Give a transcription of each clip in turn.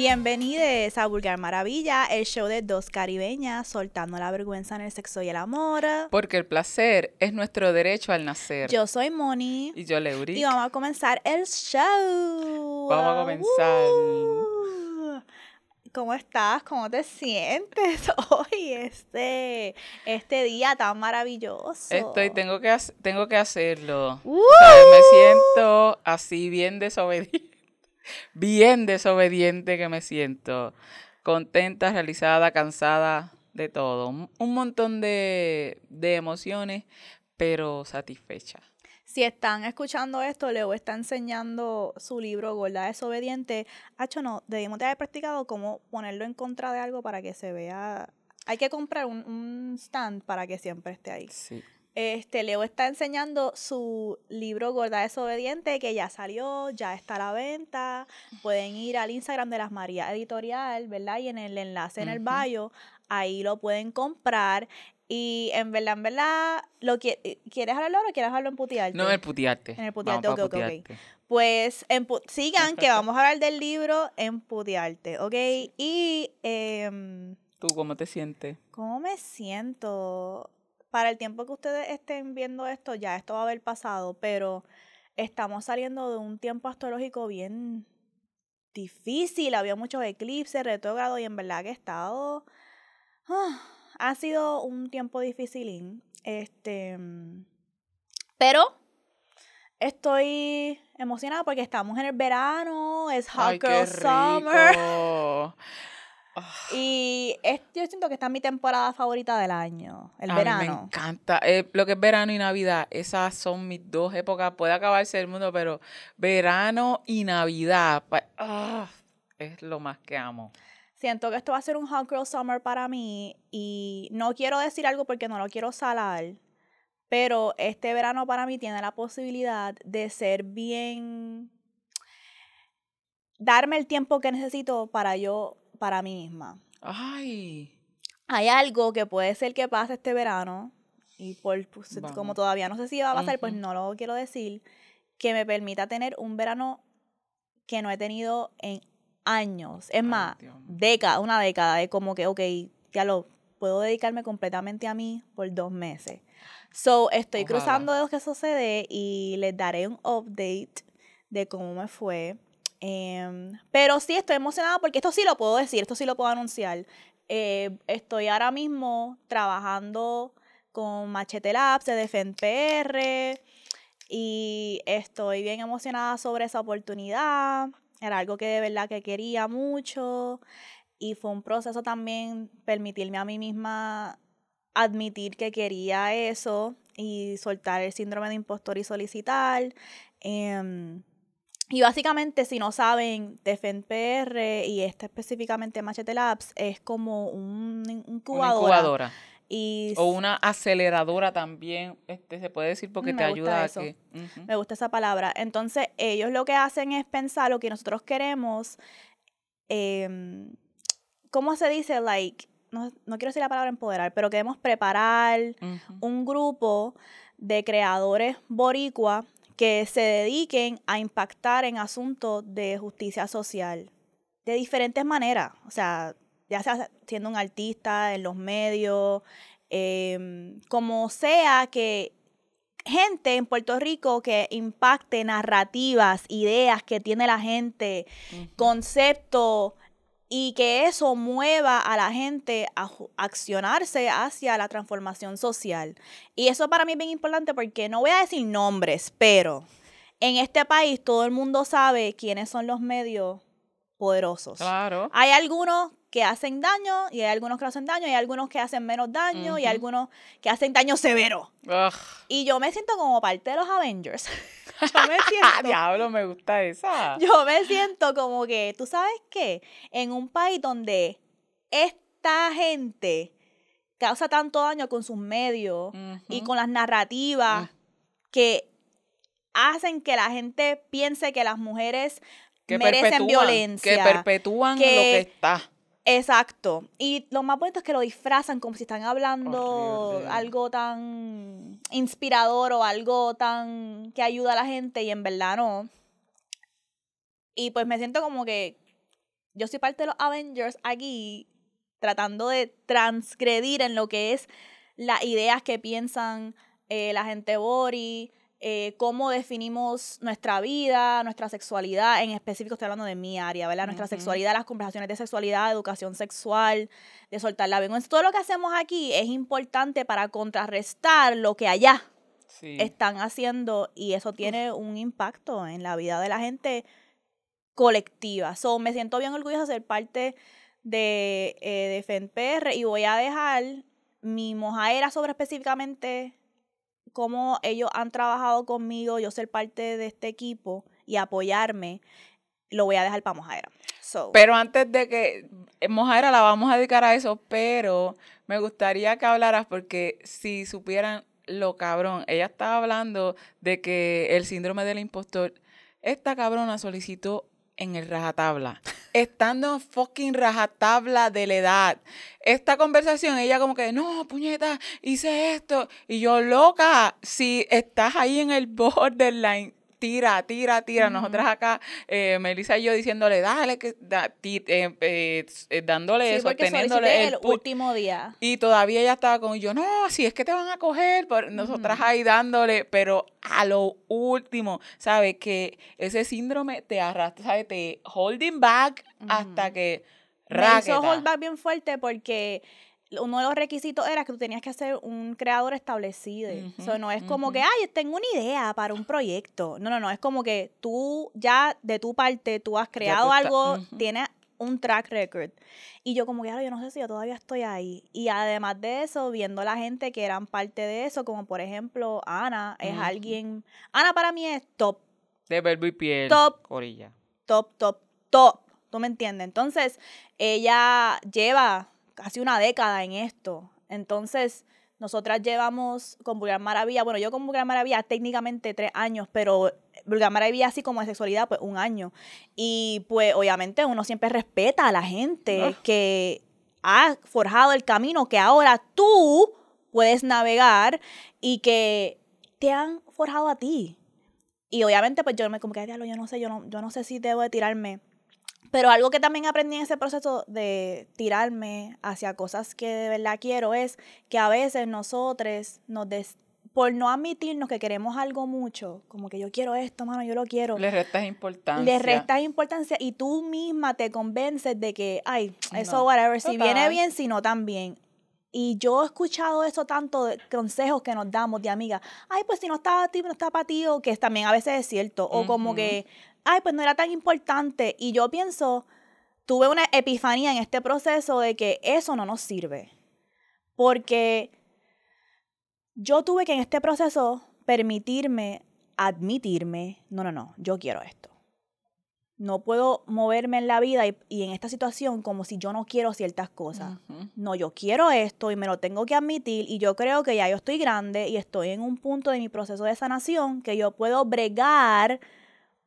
Bienvenidos a Vulgar Maravilla, el show de dos caribeñas soltando la vergüenza en el sexo y el amor. Porque el placer es nuestro derecho al nacer. Yo soy Moni. Y yo, Leuri. Y vamos a comenzar el show. Vamos a comenzar. Uh. ¿Cómo estás? ¿Cómo te sientes hoy, este, este día tan maravilloso? Estoy, tengo que, tengo que hacerlo. Uh. Me siento así bien desobediente. Bien desobediente que me siento. Contenta, realizada, cansada, de todo. Un, montón de, de emociones, pero satisfecha. Si están escuchando esto, Leo está enseñando su libro Gorda Desobediente. Hacho, no, debimos de haber practicado cómo ponerlo en contra de algo para que se vea. Hay que comprar un, un stand para que siempre esté ahí. Sí. Este, Leo está enseñando su libro Gorda Desobediente, que ya salió, ya está a la venta. Pueden ir al Instagram de las María Editorial, ¿verdad? Y en el enlace en el bio, ahí lo pueden comprar. Y en verdad, en verdad, lo que, ¿quieres hablarlo o quieres hablarlo en putearte? No en el putearte. En el putearte, Vamos ok, ok, ok. Pues en pu- sigan que vamos a hablar del libro en putearte, ¿ok? Y em, ¿Tú cómo te sientes? ¿cómo me siento? Para el tiempo que ustedes estén viendo esto, ya esto va a haber pasado, pero estamos saliendo de un tiempo astrológico bien difícil, había muchos eclipses, retrógrado y en verdad que he estado... ah, ha sido un tiempo dificilín, este... Pero estoy emocionada porque estamos en el verano, es Hot Ay, Girl qué Summer. Ah, Y es- yo siento que esta es mi temporada favorita del año, el a mí me verano. encanta. Eh, lo que es verano y Navidad, esas son mis dos épocas. Puede acabarse el mundo, pero verano y Navidad pa- ah, es lo más que amo. Siento que esto va a ser un Hot Girl Summer para mí y no quiero decir algo porque no lo quiero salar, pero este verano para mí tiene la posibilidad de ser bien... darme el tiempo que necesito para yo, para mí misma. Ay, Hay algo que puede ser que pase este verano y por pues, como todavía no sé si va a pasar, pues Ujú. no lo quiero decir, que me permita tener un verano que no he tenido en años. Es Ay, más, década, una década de como que, ok, ya lo puedo dedicarme completamente a mí por dos meses. So, estoy Ojalá. cruzando dedos que eso se dé y les daré un update de cómo me fue. Em, pero sí estoy emocionada porque esto sí lo puedo decir, esto sí lo puedo anunciar. Eh, estoy ahora mismo trabajando con Machete Labs de Defend PR y estoy bien emocionada sobre esa oportunidad. Era algo que de verdad que quería mucho y fue un proceso también permitirme a mí misma admitir que quería eso y soltar el síndrome de impostor y solicitar. Em, y básicamente, si no saben, Defend PR y este específicamente Machete Labs es como un, un una incubadora. incubadora. Y O una aceleradora también, este, se puede decir porque te ayuda eso. a que... Me gusta esa palabra. Entonces, ellos lo que hacen es pensar lo que nosotros queremos. em, ¿Cómo se dice? Like, no, no quiero decir la palabra empoderar, pero queremos preparar un grupo de creadores boricua que se dediquen a impactar en asuntos de justicia social de diferentes maneras. O sea, ya sea siendo un artista en los medios, em, como sea que gente en Puerto Rico que impacte narrativas, ideas que tiene la gente, Ujú. conceptos y que eso mueva a la gente a accionarse hacia la transformación social. Y eso para mí es bien importante porque no voy a decir nombres, pero en este país todo el mundo sabe quiénes son los medios poderosos. Claro. Hay algunos que hacen daño y hay algunos que no hacen daño, y hay algunos que hacen menos daño y Ujú. algunos que hacen daño severo. Ugh. Y yo me siento como parte de los Avengers. yo me Ah, siento diablo, me gusta esa. yo me siento como que, ¿tú sabes qué? En un país donde esta gente causa tanto daño con sus medios y con las narrativas Mm. que hacen que la gente piense que las mujeres que merecen violencia. Que perpetúan que- lo que está. Exacto. Y lo más bonito es que lo disfrazan como si están hablando Horrible. algo tan inspirador o algo tan que ayuda a la gente y en verdad no. Y pues me siento como que yo soy parte de los Avengers aquí tratando de transgredir en lo que es las ideas que piensan eh, la gente Bori, eh, cómo definimos nuestra vida, nuestra sexualidad, en específico estoy hablando de mi área, ¿verdad? Nuestra sexualidad, las conversaciones de sexualidad, educación sexual, de soltar la vergüenza. Todo lo que hacemos aquí es importante para contrarrestar lo que allá están haciendo y eso tiene un impacto en la vida de la gente colectiva. So, me siento bien orgullosa de ser parte de, eh, de FENPR y voy a dejar mi mojaera sobre específicamente cómo ellos han trabajado conmigo, yo ser parte de este equipo y apoyarme, lo voy a dejar para Mojaera. Pero antes de que eh, Mojaera la vamos a dedicar a eso, pero me gustaría que hablaras porque si supieran lo cabrón, ella estaba hablando de que el síndrome del impostor, esta cabrona solicitó en el rajatabla. Estando en fucking rajatabla de la edad. Esta conversación, ella como que, no, puñeta, hice esto. Y yo, loca, si estás ahí en el borderline, tira, tira, tira. Nosotras acá, eh, Melissa y yo diciéndole, dale, que eh, eh, eh, dándole eso, teniéndole el, último día. Y todavía ella estaba con yo, no, si es que te van a coger, por nosotras ahí dándole, pero a lo último, ¿sabes? Que ese síndrome te arrastra, ¿sabes? Te holding back hasta que... Me hizo hold back bien fuerte porque uno de los requisitos era que tú tenías que ser un creador establecido. No es como que, ay, tengo una idea para un proyecto. No, no, no. Es como que tú ya de tu parte, tú has creado algo, tienes un track record. Y yo como que, yo no sé si yo todavía estoy ahí. Y además de eso, viendo la gente que eran parte de eso, como por ejemplo, Ana, es alguien... Ana para mí es top. De verbo y piel. Top. Corilla. Top, top, top. ¿Tú me entiendes? Entonces, ella lleva casi una década en esto. Entonces, nosotras llevamos con Vulgar Maravilla, bueno, yo con Vulgar Maravilla técnicamente tres años, pero Vulgar Maravilla así como de sexualidad, pues un año. Y pues obviamente uno siempre respeta a la gente ah. que ha forjado el camino que ahora tú puedes navegar y que te han forjado a ti. Y obviamente pues yo me como que, yo no sé, yo no, yo no sé si debo de tirarme pero algo que también aprendí en ese proceso de tirarme hacia cosas que de verdad quiero es que a veces nosotros nos des por no admitirnos que queremos algo mucho, como que yo quiero esto, mano, yo lo quiero. Le restas importancia. Le restas importancia y tú misma te convences de que, ay, eso, whatever, si viene bien, si no, también. Y yo he escuchado eso tanto de consejos que nos damos de amigas. Ay, pues si no está para ti, no está para ti, o que también a veces es cierto. O como que, ay, pues no era tan importante. Y yo pienso, tuve una epifanía en este proceso de que eso no nos sirve. Porque yo tuve que en este proceso permitirme, admitirme, no, no, no, yo quiero esto. No puedo moverme en la vida y, en esta situación como si yo no quiero ciertas cosas. No, yo quiero esto y me lo tengo que admitir y yo creo que ya yo estoy grande y estoy en un punto de mi proceso de sanación que yo puedo bregar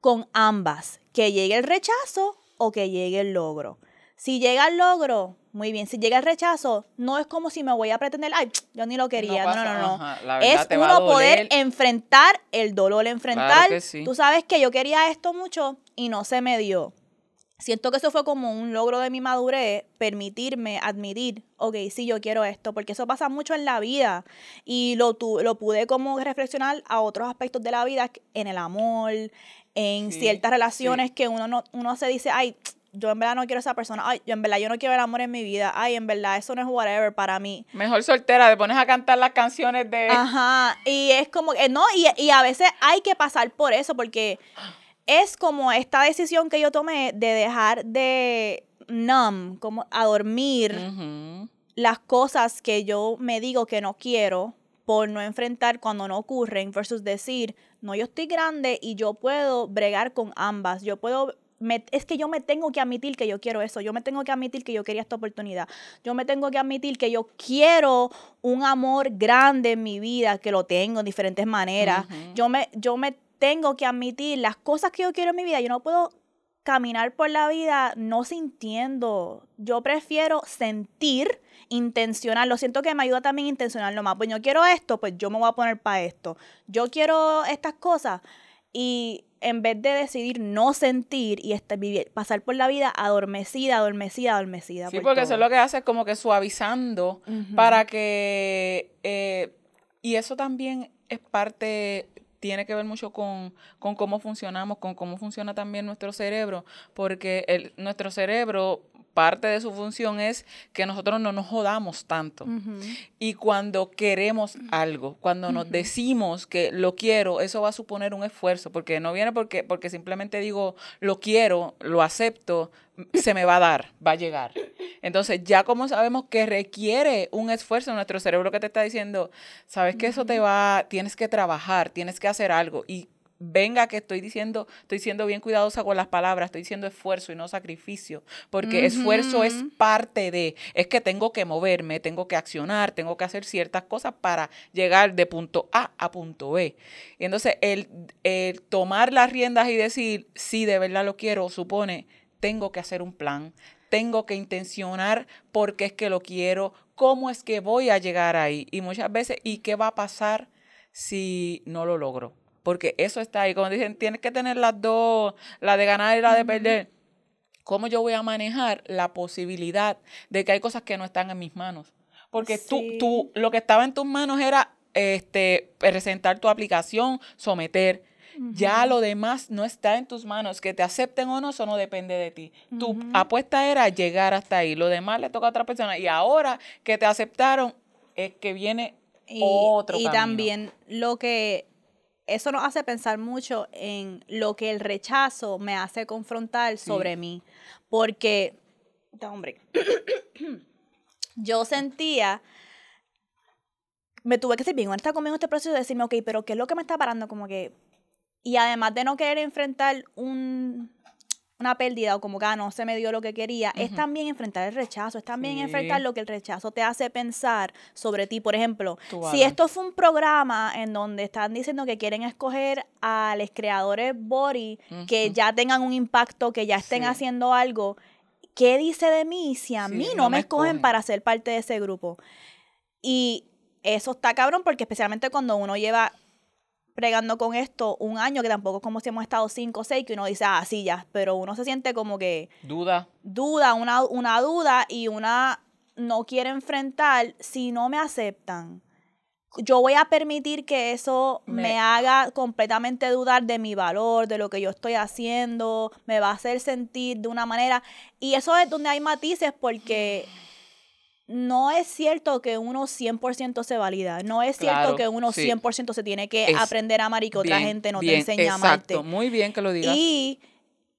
con ambas, que llegue el rechazo o que llegue el logro. Si llega el logro, muy bien. Si llega el rechazo, no es como si me voy a pretender, ay, yo ni lo quería. No, no, no. Es uno poder enfrentar el dolor, enfrentar. Tú sabes que yo quería esto mucho y no se me dio. Siento que eso fue como un logro de mi madurez, permitirme admitir, ok, sí, yo quiero esto, porque eso pasa mucho en la vida y lo, lo pude como reflexionar a otros aspectos de la vida, en el amor, en ciertas relaciones que uno, no, uno se dice, ay, yo en verdad no quiero a esa persona, ay, yo en verdad yo no quiero el amor en mi vida, ay, en verdad eso no es whatever para mí. Mejor soltera, te pones a cantar las canciones de... Ajá, y es como, que, no, y, y a veces hay que pasar por eso, porque es como esta decisión que yo tomé de dejar de numb, como a dormir las cosas que yo me digo que no quiero por no enfrentar cuando no ocurren versus decir, no, yo estoy grande y yo puedo bregar con ambas, yo puedo es que yo me tengo que admitir que yo quiero eso, yo me tengo que admitir que yo quería esta oportunidad, yo me tengo que admitir que yo quiero un amor grande en mi vida, que lo tengo en diferentes maneras, yo, me, yo me tengo que admitir las cosas que yo quiero en mi vida, yo no puedo caminar por la vida no sintiendo, yo prefiero sentir intencional, lo siento que me ayuda también intencional nomás, pues yo quiero esto, pues yo me voy a poner para esto, yo quiero estas cosas, Y en vez de decidir no sentir y este, vivir, pasar por la vida adormecida, adormecida, adormecida. Sí, por porque eso es lo que hace es como que suavizando para que... eh, y eso también es parte, tiene que ver mucho con, con cómo funcionamos, con cómo funciona también nuestro cerebro, porque el, nuestro cerebro, parte de su función es que nosotros no nos jodamos tanto. Y cuando queremos algo, cuando nos decimos que lo quiero, eso va a suponer un esfuerzo, porque no viene porque, porque simplemente digo lo quiero, lo acepto, se me va a dar, va a llegar. Entonces, ya como sabemos que requiere un esfuerzo, nuestro cerebro que te está diciendo, sabes que eso te va, tienes que trabajar, tienes que hacer algo. Y venga que estoy diciendo, estoy siendo bien cuidadosa con las palabras, estoy diciendo esfuerzo y no sacrificio, porque esfuerzo es parte de, es que tengo que moverme, tengo que accionar, tengo que hacer ciertas cosas para llegar de punto A a punto B. Y entonces el, el tomar las riendas y decir, sí, de verdad lo quiero, supone, tengo que hacer un plan, tengo que intencionar por qué es que lo quiero, cómo es que voy a llegar ahí. Y muchas veces, ¿y qué va a pasar si no lo logro? Porque eso está ahí. Como dicen, tienes que tener las dos, la de ganar y la de perder. ¿Cómo yo voy a manejar la posibilidad de que hay cosas que no están en mis manos? Porque tú, Sí. tú, lo que estaba en tus manos era este, presentar tu aplicación, someter. Ya lo demás no está en tus manos. Que te acepten o no, eso no depende de ti. Tu apuesta era llegar hasta ahí. Lo demás le toca a otra persona. Y ahora que te aceptaron, es que viene Y, otro y camino. también lo que eso nos hace pensar mucho en lo que el rechazo me hace confrontar sobre mí. Porque, Da, hombre, yo sentía, me tuve que ser bien honesta conmigo en este proceso de decirme, ok, pero ¿qué es lo que me está parando? Como que, y además de no querer enfrentar un, una pérdida o como que ah, no se me dio lo que quería, es también enfrentar el rechazo, es también Sí. enfrentar lo que el rechazo te hace pensar sobre ti. Por ejemplo, Tú si esto fue un programa en donde están diciendo que quieren escoger a los creadores body que ya tengan un impacto, que ya estén Sí. haciendo algo, ¿qué dice de mí si a Sí, mí no no, me escogen. para ser parte de ese grupo? Y eso está cabrón porque especialmente cuando uno lleva pregando con esto un año, que tampoco es como si hemos estado cinco o seis, que uno dice, ah, sí, ya, pero uno se siente como que Duda. duda, una, una duda y una no quiere enfrentar si no me aceptan. Yo voy a permitir que eso me, Me- haga completamente dudar de mi valor, de lo que yo estoy haciendo, me va a hacer sentir de una manera. Y eso es donde hay matices porque no es cierto que uno 100% se valida. No es cierto Claro, que uno sí. 100% se tiene que Es aprender a amar y que otra gente no bien, te enseña a amarte. Muy bien que lo digas. Y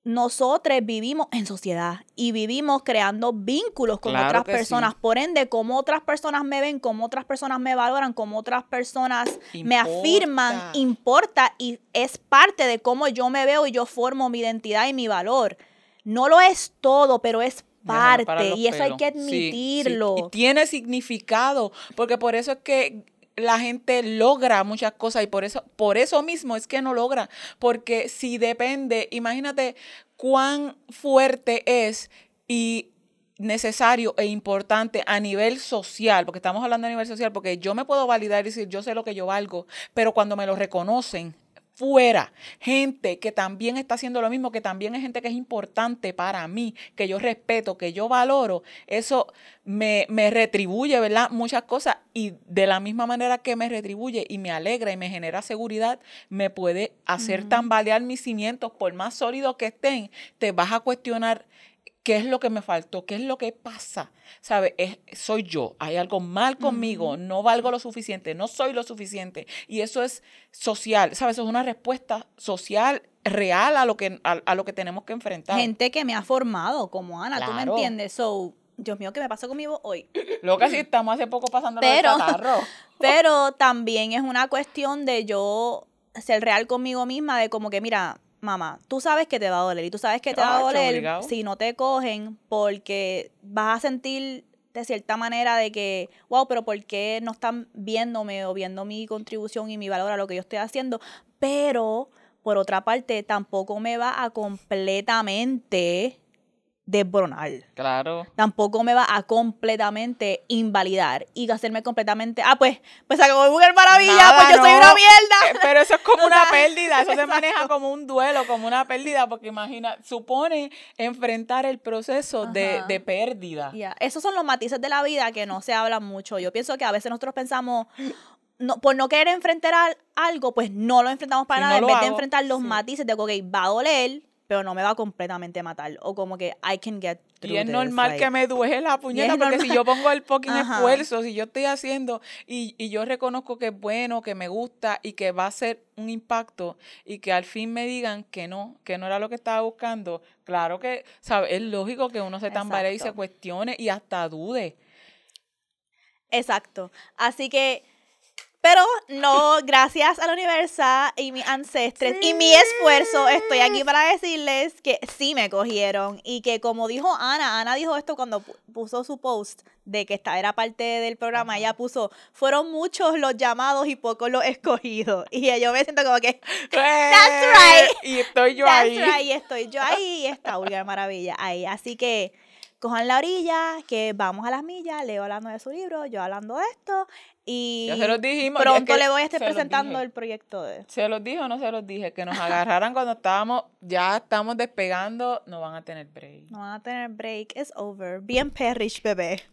nosotros vivimos en sociedad y vivimos creando vínculos con Claro otras sí. personas. Por ende, como otras personas me ven, como otras personas me valoran, como otras personas me afirman, importa y es parte de cómo yo me veo y yo formo mi identidad y mi valor. No lo es todo, pero es parte y eso hay que Sí, sí. admitirlo. Y tiene significado, porque por eso es que la gente logra muchas cosas y por eso, por eso mismo es que no logra, porque si depende, imagínate cuán fuerte es y necesario e importante a nivel social, porque estamos hablando a nivel social, porque yo me puedo validar y decir, yo sé lo que yo valgo, pero cuando me lo reconocen fuera, gente que también está haciendo lo mismo, que también es gente que es importante para mí, que yo respeto, que yo valoro, eso me, me retribuye, ¿verdad? Muchas cosas y de la misma manera que me retribuye y me alegra y me genera seguridad, me puede hacer tambalear mis cimientos, por más sólidos que estén, te vas a cuestionar ¿Qué es lo que me faltó? ¿Qué es lo que pasa? ¿Sabe? Es, soy yo. Hay algo mal conmigo. No valgo lo suficiente. No soy lo suficiente. Y eso es social. ¿Sabes? Eso es una respuesta social real a lo que, a, a lo que tenemos que enfrentar. Gente que me ha formado como Ana, ¿tú me Claro. entiendes? So, Dios mío, ¿qué me pasó conmigo hoy? Lo que sí estamos hace poco pasando Pero-. Pero también es una cuestión de yo ser real conmigo misma, de como que, mira, mamá, tú sabes que te va a doler y tú sabes que te va a doler obligado. si no te cogen porque vas a sentir de cierta manera de que, wow, pero ¿por qué no están viéndome o viendo mi contribución y mi valor a lo que yo estoy haciendo? Pero, por otra parte, tampoco me va a completamente desboronar. Claro. Tampoco me va a completamente invalidar y hacerme completamente, ah, pues, pues acabó de Mujer Maravilla, Nada, pues yo soy una mierda. Eh, Pero eso es como O una pérdida, eso se maneja como un duelo, como una pérdida, porque imagina, supone enfrentar el proceso de, de pérdida. Ya, Esos son los matices de la vida que no se hablan mucho. Yo pienso que a veces nosotros pensamos, no, por no querer enfrentar al- algo, pues no lo enfrentamos para Si nada, no en vez de enfrentar los sí. matices de, ok, va a doler, pero no me va a completamente matar. O como que I can get through Y es this, normal like- que me duele la puñeta, porque si yo pongo el fucking Ajá. esfuerzo, si yo estoy haciendo y, y yo reconozco que es bueno, que me gusta y que va a ser un impacto y que al fin me digan que no, que no era lo que estaba buscando, claro que, ¿sabes? Es lógico que uno se tambalee y se cuestione y hasta dude. Exacto. Así que, pero no, gracias a la universidad y mis ancestres y mi esfuerzo, estoy aquí para decirles que sí me cogieron y que como dijo Ana, Ana dijo esto cuando pu- puso su post de que esta era parte del programa, ella puso, fueron muchos los llamados y pocos los escogidos. Y yo me siento como que, That's right. Y estoy yo That's ahí. right, y estoy yo ahí y está Ulga Maravilla ahí. Así que cojan la orilla, que vamos a las millas, Leo hablando de su libro, yo hablando de esto. Y Ya se los dijimos. es pronto que le voy a estar presentando el proyecto de... ¿Se los dije o no se los dije? Que nos agarraran cuando estábamos, ya estamos despegando, no van a tener break. No van a tener break, it's over. Bien perrish, bebé.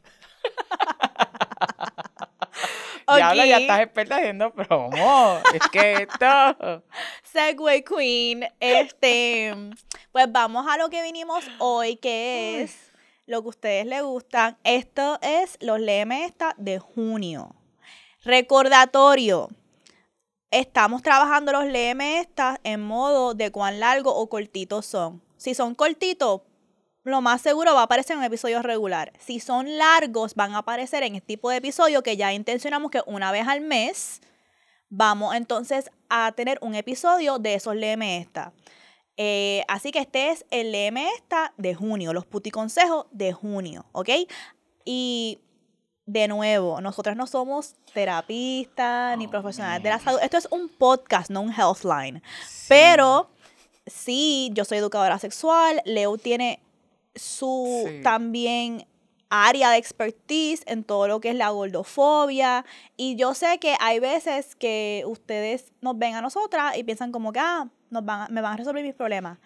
Diablo, ya Ok. estás experta haciendo promo. es que esto. Segway Queen. Este, pues vamos a lo que vinimos hoy, que es lo que a ustedes les gustan. Esto es los Léeme Esta de junio. Recordatorio. Estamos trabajando los Léeme Esta en modo de cuán largo o cortitos son. Si son cortitos, lo más seguro va a aparecer en un episodio regular. Si son largos, van a aparecer en este tipo de episodio que ya intencionamos que una vez al mes vamos entonces a tener un episodio de esos Léeme Esta. Eh, así que este es el Léeme Esta de junio, los puticonsejos de junio, ¿ok? Y de nuevo, nosotras no somos terapistas ni Oh, profesionales de la salud. Esto es un podcast, no un healthline. Pero sí, yo soy educadora sexual. Leo tiene su Sí. también área de expertise en todo lo que es la gordofobia. Y yo sé que hay veces que ustedes nos ven a nosotras y piensan como que, ah, nos van a- me van a resolver mis problemas.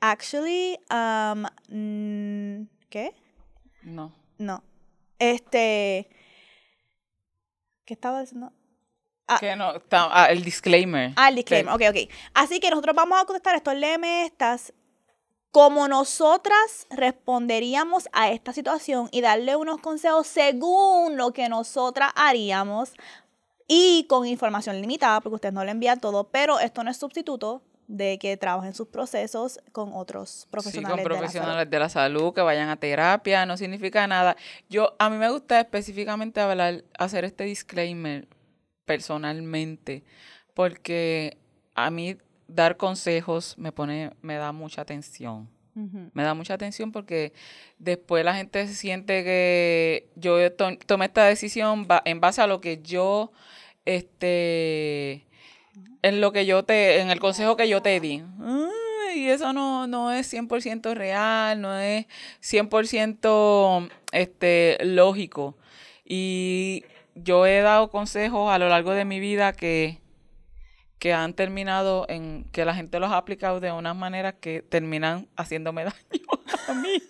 Actually, um, ¿qué? No. No. Este. ¿Qué estaba diciendo? Ah. Que no, está- ah, el disclaimer. Ah, el disclaimer. Ok, ok. Así que nosotros vamos a contestar estos léeme estas como nosotras responderíamos a esta situación y darle unos consejos según lo que nosotras haríamos y con información limitada, porque ustedes no le envían todo, pero esto no es sustituto de que trabajen sus procesos con otros Sí, profesionales. con de la salud. profesionales de la salud, que vayan a terapia, no significa nada. Yo, a mí me gusta específicamente hablar, hacer este disclaimer personalmente, porque a mí dar consejos me pone, me da mucha tensión. Ujú. Me da mucha atención porque después la gente se siente que yo to- tomé esta decisión en base a lo que yo, este, en lo que yo te, en el consejo que yo te di. Y eso no, no es 100% real, no es 100% este, lógico. Y yo he dado consejos a lo largo de mi vida que, que han terminado en que la gente los ha aplicado de unas maneras que terminan haciéndome daño a mí.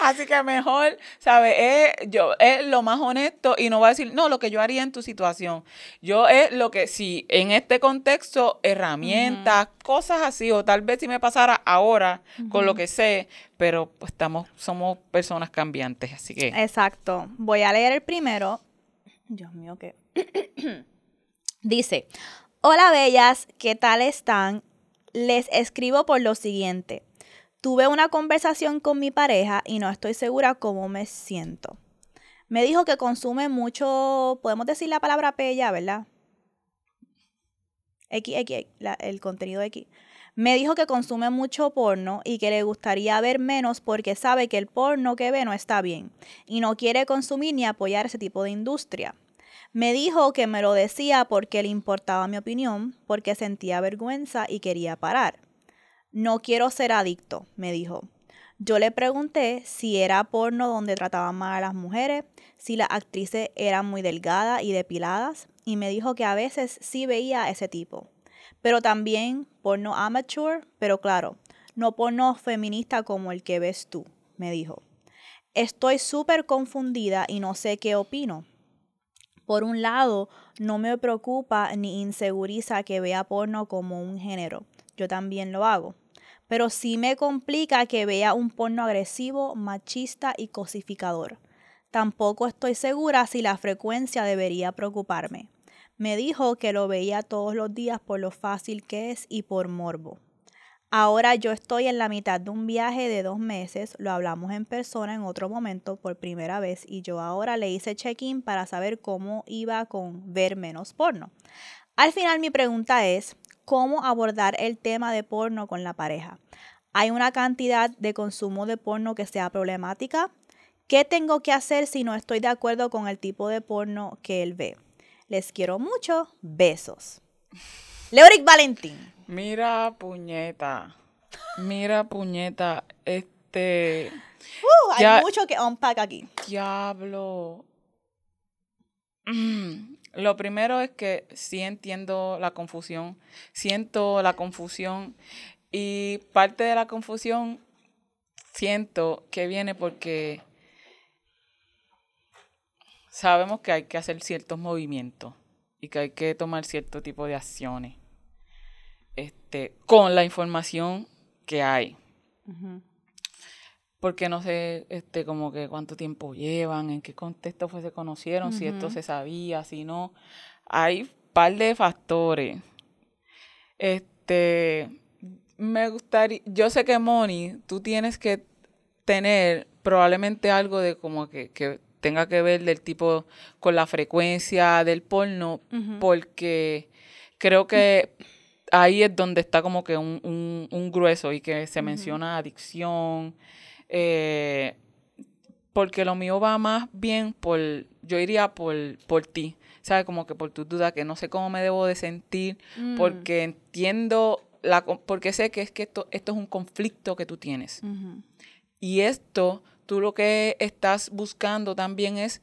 Así que mejor, ¿sabes? Es, yo, es lo más honesto y no va a decir, no, lo que yo haría en tu situación. Yo es lo que, si en este contexto, herramientas, cosas así, o tal vez si me pasara ahora con lo que sé, pero pues estamos, somos personas cambiantes, así que... Exacto. Voy a leer el primero. Dios mío, qué. Dice: Hola, bellas, ¿qué tal están? Les escribo por lo siguiente. Tuve una conversación con mi pareja y no estoy segura cómo me siento. Me dijo que consume mucho, podemos decir la palabra P ya, ¿verdad? X, X, el contenido X. Me dijo que consume mucho porno y que le gustaría ver menos porque sabe que el porno que ve no está bien y no quiere consumir ni apoyar ese tipo de industria. Me dijo que me lo decía porque le importaba mi opinión, porque sentía vergüenza y quería parar. No quiero ser adicto, me dijo. Yo le pregunté si era porno donde trataban mal a las mujeres, si las actrices eran muy delgadas y depiladas, y me dijo que a veces sí veía ese tipo. Pero también porno amateur, pero claro, no porno feminista como el que ves tú, me dijo. Estoy súper confundida y no sé qué opino. Por un lado, no me preocupa ni inseguriza que vea porno como un género. Yo también lo hago. Pero sí me complica que vea un porno agresivo, machista y cosificador. Tampoco estoy segura si la frecuencia debería preocuparme. Me dijo que lo veía todos los días por lo fácil que es y por morbo. Ahora yo estoy en la mitad de un viaje de dos meses, lo hablamos en persona en otro momento por primera vez y yo ahora le hice check-in para saber cómo iba con ver menos porno. Al final mi pregunta es, ¿cómo abordar el tema de porno con la pareja? ¿Hay una cantidad de consumo de porno que sea problemática? ¿Qué tengo que hacer si no estoy de acuerdo con el tipo de porno que él ve? Les quiero mucho. Besos. Leoric Valentín. Mira, puñeta. Mira, puñeta. Este. Uh, hay mucho que unpack aquí. Diablo. Mm, lo primero es que sí entiendo la confusión. Siento la confusión. Y parte de la confusión siento que viene porque sabemos que hay que hacer ciertos movimientos y que hay que tomar cierto tipo de acciones este, con la información que hay. Porque no sé, este, como que cuánto tiempo llevan, en qué contexto fue se conocieron, si esto se sabía, si no. Hay un par de factores. Este, me gustaría, yo sé que Moni, tú tienes que tener probablemente algo de como que, que tenga que ver del tipo con la frecuencia del porno, porque creo que ahí es donde está como que un, un, grueso y que se menciona adicción, eh, porque lo mío va más bien por, yo iría por, por ti, ¿sabes? Como que por tu duda, que no sé cómo me debo de sentir, mm. porque entiendo, la, porque sé que es que esto, esto es un conflicto que tú tienes. Y esto tú lo que estás buscando también es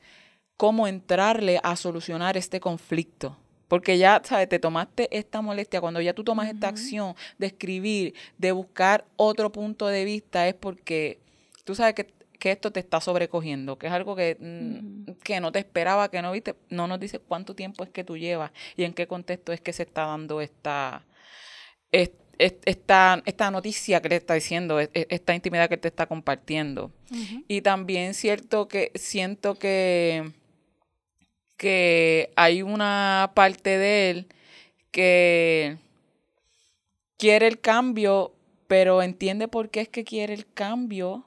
cómo entrarle a solucionar este conflicto. Porque ya, ¿sabes? Te tomaste esta molestia. Cuando ya tú tomas esta acción de escribir, de buscar otro punto de vista, es porque tú sabes que, esto te está sobrecogiendo, que es algo que, mm, que no te esperaba, que no viste. No nos dice cuánto tiempo es que tú llevas y en qué contexto es que se está dando esta, esta esta, esta noticia que le está diciendo, esta intimidad que te está compartiendo. Y también cierto que siento que, que hay una parte de él que quiere el cambio, pero entiende por qué es que quiere el cambio.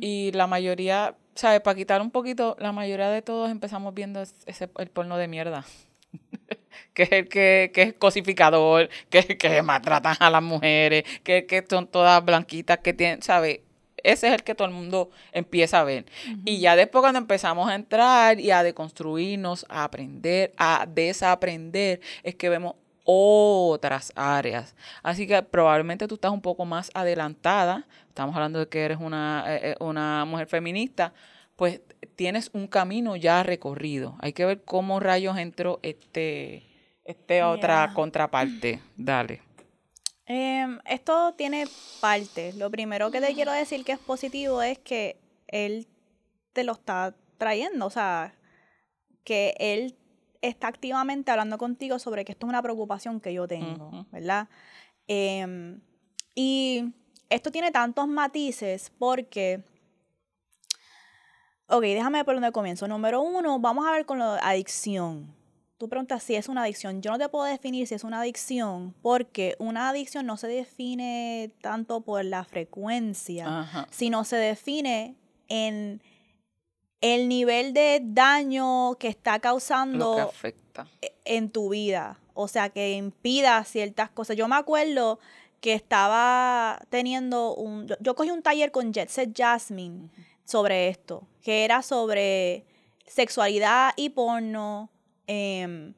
Y la mayoría, ¿sabes? Para quitar un poquito, la mayoría de todos empezamos viendo ese, el porno de mierda. que es el que, es cosificador, que, que maltratan a las mujeres, que, que son todas blanquitas, que tienen, ¿sabes? Ese es el que todo el mundo empieza a ver. Y ya después cuando empezamos a entrar y a deconstruirnos, a aprender, a desaprender, es que vemos otras áreas. Así que probablemente tú estás un poco más adelantada. Estamos hablando de que eres una, eh, eh, una mujer feminista. Pues tienes un camino ya recorrido. Hay que ver cómo rayos entró este, este otra contraparte. Dale. Em, esto tiene partes. Lo primero que te quiero decir que es positivo es que él te lo está trayendo. O sea, que él está activamente hablando contigo sobre que esto es una preocupación que yo tengo, ¿verdad? Em, y esto tiene tantos matices porque Ok, déjame ver por dónde comienzo. Número uno, vamos a ver con la adicción. Tú preguntas si es una adicción. Yo no te puedo definir si es una adicción porque una adicción no se define tanto por la frecuencia, sino se define en el nivel de daño que está causando afecta. E, en tu vida. O sea, que impida ciertas cosas. Yo me acuerdo que estaba teniendo un... Yo, cogí un taller con Jet Set Jasmine sobre esto, que era sobre sexualidad y porno. Em,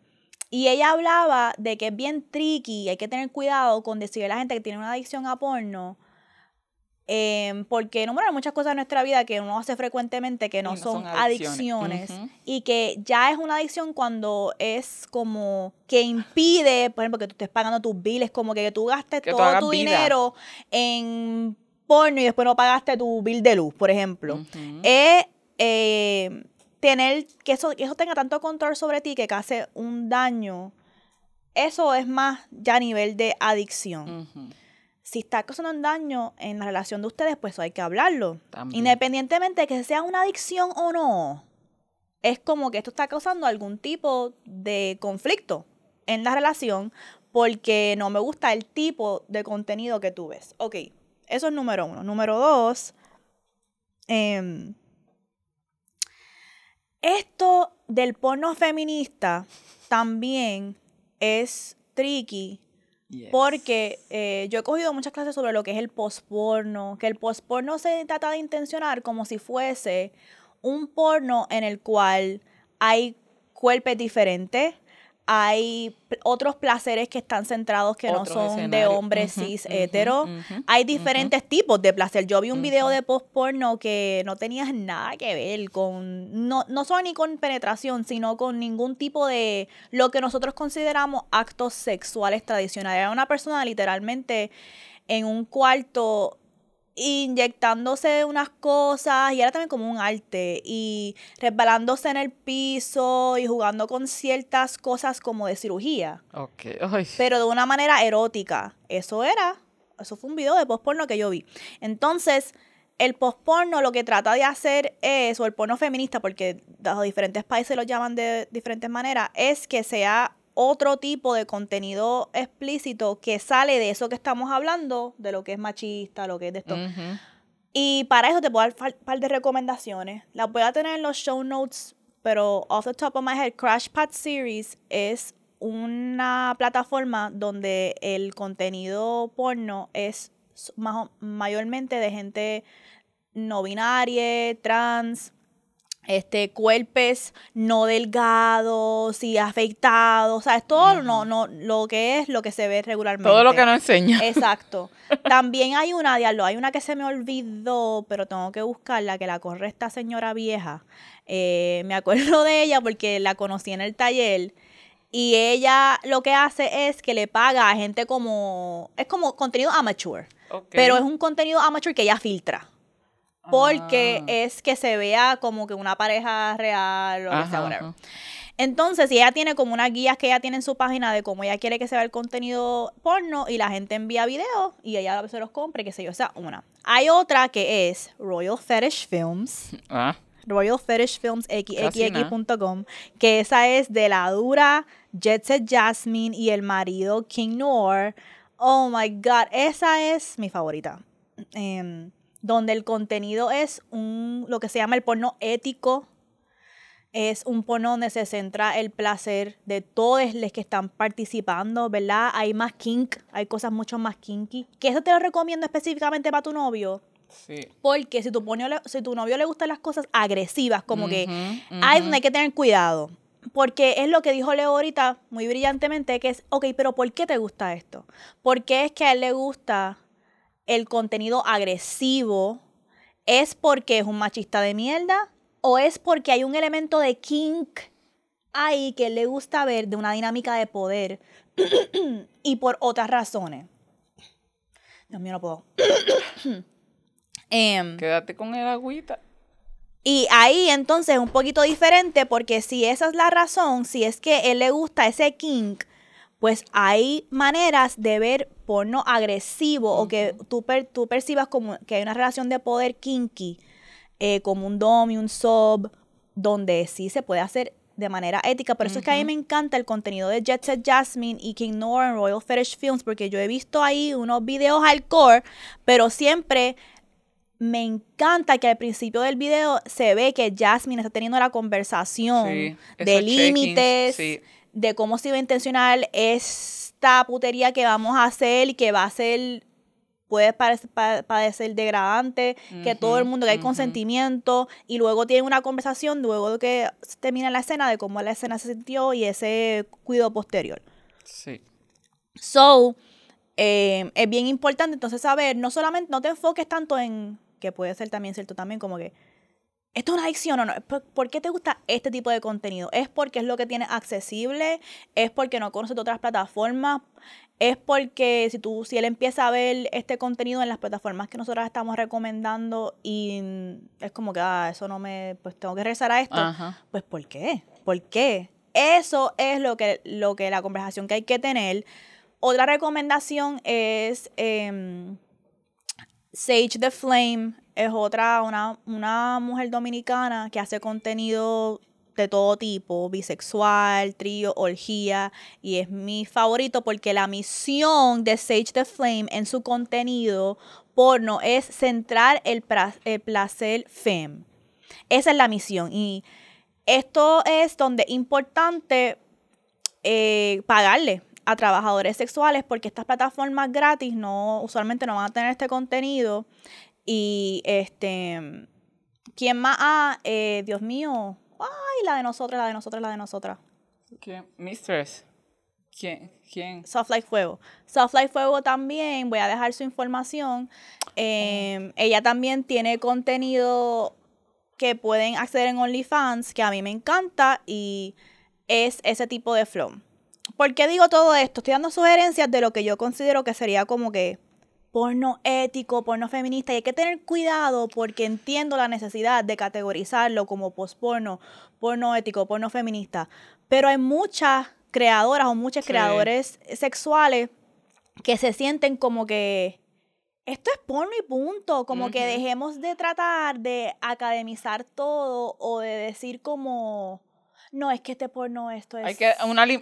y ella hablaba de que es bien tricky, hay que tener cuidado con decirle a la gente que tiene una adicción a porno, Em, porque, número hay muchas cosas en nuestra vida que uno hace frecuentemente que no, son, son adicciones. Y que ya es una adicción cuando es como que impide, por ejemplo, que tú estés pagando tus biles, como que tú gastes Que todo tu vida. dinero en porno y después no pagaste tu bill de luz, por ejemplo. Es eh, tener que eso, que eso tenga tanto control sobre ti que te hace un daño. Eso es más ya a nivel de adicción Ujú. Si está causando un daño en la relación de ustedes, pues hay que hablarlo. También. Independientemente de que sea una adicción o no, es como que esto está causando algún tipo de conflicto en la relación porque no me gusta el tipo de contenido que tú ves. Ok, eso es número uno. Número dos, em, esto del porno feminista también es tricky Porque eh, yo he cogido muchas clases sobre lo que es el post-porno, que el post-porno se trata de intencionar como si fuese un porno en el cual hay cuerpos diferentes, hay otros placeres que están centrados que no son de hombres cis ujú, hetero. Hay diferentes tipos de placer. Yo vi un video de post-porno que no tenía nada que ver con, no, no solo ni con penetración, sino con ningún tipo de lo que nosotros consideramos actos sexuales tradicionales. Era una persona literalmente en un cuarto inyectándose unas cosas y era también como un arte y resbalándose en el piso y jugando con ciertas cosas como de cirugía Ok. Ay. pero de una manera erótica. Eso era, eso fue un video de post-porno que yo vi. Entonces, el post-porno lo que trata de hacer es, o el porno feminista, porque los diferentes países lo llaman de diferentes maneras, es que sea otro tipo de contenido explícito que sale de eso que estamos hablando, de lo que es machista, lo que es de esto. Y para eso te puedo dar un par de recomendaciones. Las voy a tener en los show notes, pero off the top of my head, Crash Pad Series es una plataforma donde el contenido porno es mayormente de gente no binaria, trans, este, cuerpos no delgados y afeitados, o sea, es todo no, no, lo que es lo que se ve regularmente. Todo lo que no enseña. Exacto. También hay una, diablo, hay una que se me olvidó, pero tengo que buscarla, que la corre esta señora vieja. Eh, me acuerdo de ella porque la conocí en el taller. Y ella lo que hace es que le paga a gente como. Es como contenido amateur. Pero es un contenido amateur que ella filtra. Porque Ah. es que se vea como que una pareja real o que sea, Ajá, whatever. ajá. Entonces, ella tiene como unas guías que ella tiene en su página de cómo ella quiere que se vea el contenido porno y la gente envía videos y ella se los compra y qué sé yo, o sea, una. Hay otra que es Royal Fetish Films, Ah, Royal Fetish Films xxx.com, que esa es de la dura Jet Set Jasmine y el marido King Noor. Oh my god, esa es mi favorita. Em, donde el contenido es un lo que se llama el porno ético. Es un porno donde se centra el placer de todos los que están participando, ¿verdad? Hay más kink, hay cosas mucho más kinky. Que eso te lo recomiendo específicamente para tu novio. sí. Porque si tu, le- si tu novio le gustan las cosas agresivas, como que Ujú, hay ujú. donde hay que tener cuidado. Porque es lo que dijo Leo ahorita muy brillantemente, que es, ok, pero ¿por qué te gusta esto? ¿Por qué es que a él le gusta el contenido agresivo? ¿Es porque es un machista de mierda? ¿O es porque hay un elemento de kink ahí que le gusta ver de una dinámica de poder y por otras razones? Dios mío, no puedo. Em, Quédate con el agüita. y ahí entonces es un poquito diferente porque si esa es la razón, si es que él le gusta ese kink, pues hay maneras de ver porno agresivo o que tú, per- tú percibas como que hay una relación de poder kinky, eh, como un dom y un sub, donde sí se puede hacer de manera ética. Por eso es que a mí me encanta el contenido de Jet Set Jasmine y King Noor en Royal Fetish Films, porque yo he visto ahí unos videos hardcore, pero siempre me encanta que al principio del video se ve que Jasmine está teniendo la conversación Sí, de límites, sí. de cómo se va a intencionar esta putería que vamos a hacer y que va a ser, puede parecer, pa- parecer degradante, que todo el mundo, que hay consentimiento, y luego tienen una conversación, luego de que termina la escena, de cómo la escena se sintió y ese cuidado posterior. Sí. So, eh, es bien importante entonces saber, no solamente, no te enfoques tanto en, que puede ser también cierto también, como que ¿Esto es una adicción o no? ¿Por qué te gusta este tipo de contenido? ¿Es porque es lo que tienes accesible? ¿Es porque no conoces otras plataformas? ¿Es porque si tú, si él empieza a ver este contenido en las plataformas que nosotros estamos recomendando y es como que, ah, eso no me, pues tengo que regresar a esto? Pues ¿por qué? ¿Por qué? Eso es lo que, lo que la conversación que hay que tener. Otra recomendación es em, Sage the Flame es otra, una, una mujer dominicana que hace contenido de todo tipo, bisexual, trío, orgía, y es mi favorito porque la misión de Sage the Flame en su contenido porno es centrar el, placer fem. Esa es la misión y esto es donde es importante eh, pagarle a trabajadores sexuales porque estas plataformas gratis no usualmente no van a tener este contenido y este, ¿quién más? Ah, eh, Dios mío. Ay, la de nosotras, la de nosotras, la de nosotras. ¿Quién? Mistress. ¿Quién? ¿Quién? Soft Life Fuego. Soft Life Fuego también, voy a dejar su información. Em, ella también tiene contenido que pueden acceder en OnlyFans, que a mí me encanta y es ese tipo de flow. ¿Por qué digo todo esto? Estoy dando sugerencias de lo que yo considero que sería como que porno ético, porno feminista, y hay que tener cuidado porque entiendo la necesidad de categorizarlo como posporno, porno ético, porno feminista, pero hay muchas creadoras o muchos creadores sexuales que se sienten como que esto es porno y punto, como que dejemos de tratar de academizar todo o de decir como no, es que este porno esto es... Hay que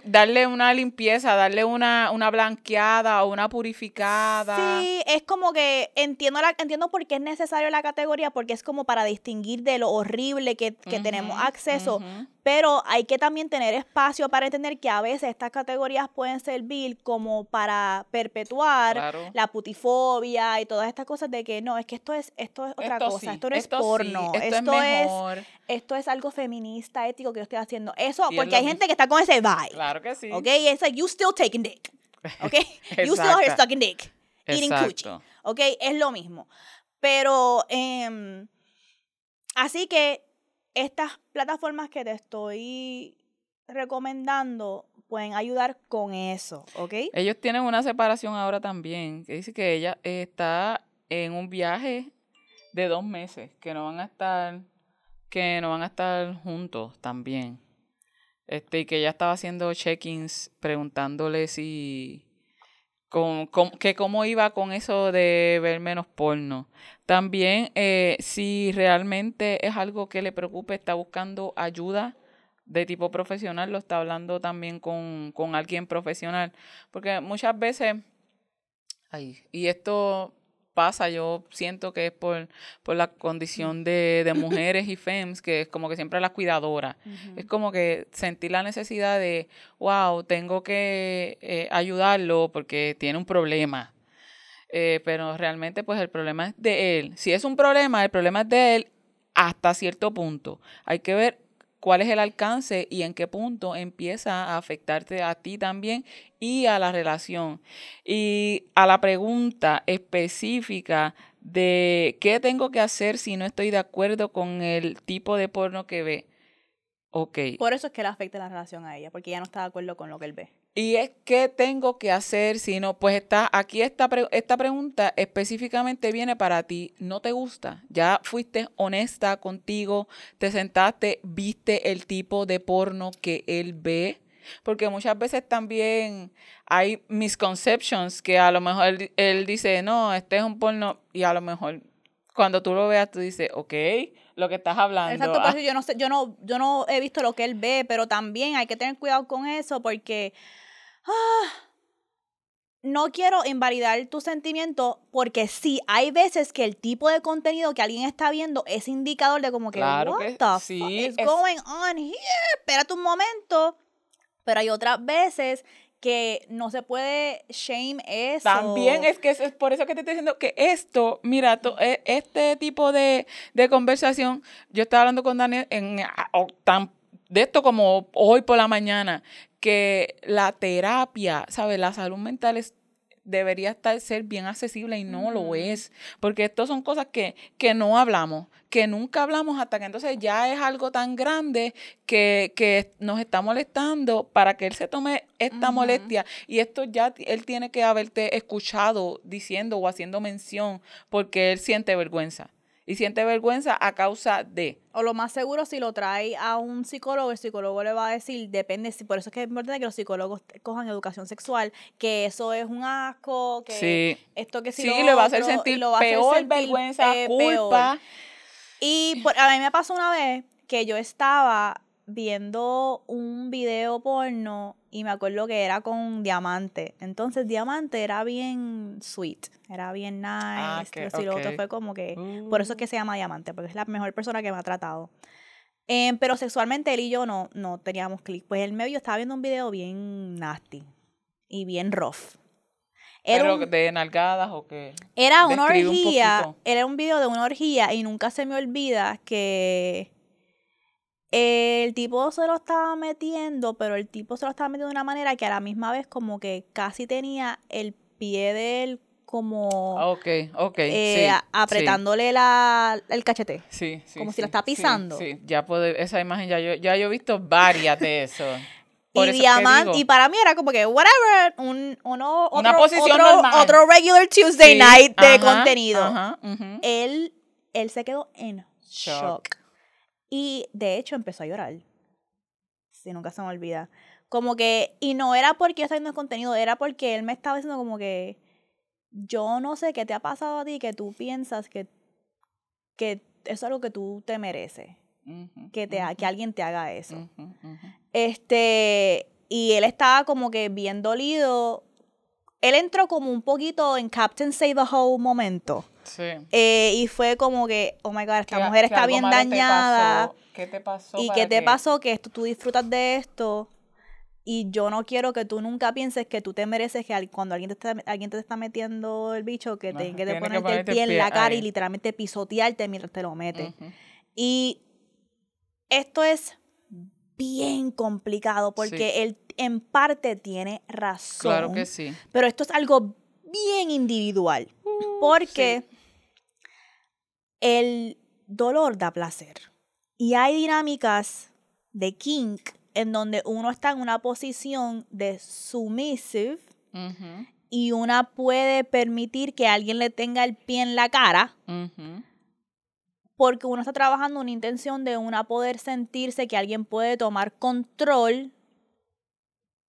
darle una limpieza, darle una, una blanqueada o una purificada. Sí, es como que entiendo, la, entiendo por qué es necesario la categoría, porque es como para distinguir de lo horrible que, tenemos acceso, pero hay que también tener espacio para entender que a veces estas categorías pueden servir como para perpetuar la putifobia y todas estas cosas de que no, es que esto es, esto es otra cosa, esto no es porno, esto, es, esto es algo feminista, ético que yo estoy haciendo. Eso, porque hay gente que está con ese vibe. Claro que sí. ¿Ok? Es like, you still taking dick. ¿Ok? you still are sucking dick. Eating coochie. ¿Ok? Es lo mismo. Pero, eh, así que estas plataformas que te estoy recomendando pueden ayudar con eso, ¿ok? Ellos tienen una separación ahora también, que dice que ella está en un viaje de dos meses, que no van a estar, que no van a estar juntos también. Este, y que ella estaba haciendo check-ins preguntándole si que cómo iba con eso de ver menos porno. También eh, si realmente es algo que le preocupe, está buscando ayuda de tipo profesional, lo está hablando también con, con alguien profesional. Porque muchas veces, ay, y esto pasa, yo siento que es por, por la condición de, de mujeres y femmes, que es como que siempre la cuidadora. Es como que sentir la necesidad de, wow, tengo que eh, ayudarlo porque tiene un problema. Eh, pero realmente pues el problema es de él. Si es un problema, el problema es de él hasta cierto punto. Hay que ver cuál es el alcance y en qué punto empieza a afectarte a ti también y a la relación. Y a la pregunta específica de qué tengo que hacer si no estoy de acuerdo con el tipo de porno que ve. Ok. Por eso es que le afecta la relación a ella, porque ella no está de acuerdo con lo que él ve. Y es qué tengo que hacer si no, pues está aquí esta, esta pregunta específicamente viene para ti. ¿No te gusta? Ya fuiste honesta contigo, te sentaste, viste el tipo de porno que él ve. Porque muchas veces también hay misconceptions que a lo mejor él, dice, no, este es un porno, y a lo mejor cuando tú lo veas, tú dices, ok, lo que estás hablando. Exacto, ah. yo no sé, yo no, yo no he visto lo que él ve, pero también hay que tener cuidado con eso porque ah, no quiero invalidar tu sentimiento porque sí, hay veces que el tipo de contenido que alguien está viendo es indicador de como que, what the fuck is going on here? Espérate un momento. Pero hay otras veces que no se puede shame eso. También es que es, por eso que te estoy diciendo que esto, mira, e, este tipo de, de, conversación, yo estaba hablando con Daniel en, tan, de esto como hoy por la mañana, que la terapia, ¿sabes? La salud mental es debería estar ser bien accesible y no lo es. Porque estas son cosas que, que no hablamos, que nunca hablamos hasta que entonces ya es algo tan grande que, que nos está molestando para que él se tome esta molestia. Y esto ya él tiene que haberte escuchado diciendo o haciendo mención porque él siente vergüenza. Y siente vergüenza a causa de... O lo más seguro, si lo trae a un psicólogo, el psicólogo le va a decir, depende, si por eso es que es importante que los psicólogos cojan educación sexual, que eso es un asco, que Sí. esto que si Sí, lo le va a hacer otro, sentir lo va a hacer peor, sentir, vergüenza, eh, peor. culpa. Y por- a mí me pasó una vez que yo estaba viendo un video porno y me acuerdo que era con Diamante. Entonces Diamante era bien sweet, era bien nice. Ah, ok, si lo otro fue como que... Por eso es que se llama Diamante, porque es la mejor persona que me ha tratado. Em, pero sexualmente él y yo no, no teníamos clic. Pues él me vio, estaba viendo un video bien nasty y bien rough. Era Pero un- de nalgadas o qué. era una Describe orgía, era un video de una orgía y nunca se me olvida que el tipo se lo estaba metiendo, pero el tipo se lo estaba metiendo de una manera que a la misma vez como que casi tenía el pie de él como Ok, ok. eh, sí, apretándole la, el cachete. Sí, sí. como si la está pisando. Sí, ya puedo, esa imagen ya yo, ya yo he visto varias de eso. Por Y diamante, y para mí era como que, whatever, un, uno, Una otro, posición otro, normal. otro regular Tuesday night de ajá, contenido. Ajá, él, él se quedó en shock. Shock. Y de hecho empezó a llorar. Si nunca se me olvida. Como que, y no era porque yo estaba viendo el contenido, era porque él me estaba diciendo como que yo no sé qué te ha pasado a ti, que tú piensas que, que eso es algo que tú te mereces. Que, te, ha- que alguien te haga eso. Este, y él estaba como que bien dolido. Él entró como un poquito en Captain Save the Whole momento. Sí. Eh, y fue como que, oh my god, esta Que- mujer está bien te dañada. pasó. ¿Qué te pasó? ¿Y qué te que- pasó? Que esto, tú disfrutas de esto. Y yo no quiero que tú nunca pienses que tú te mereces que al- cuando alguien te está, alguien te está metiendo el bicho, que tenga que ponerte el pie el en la cara y literalmente pisotearte mientras te lo mete. Ujú. Y esto es bien complicado porque él en parte tiene razón. Claro que sí. Pero esto es algo bien individual. Porque el dolor da placer. Y hay dinámicas de kink en donde uno está en una posición de submissive y una puede permitir que alguien le tenga el pie en la cara porque uno está trabajando una intención de una poder sentirse que alguien puede tomar control,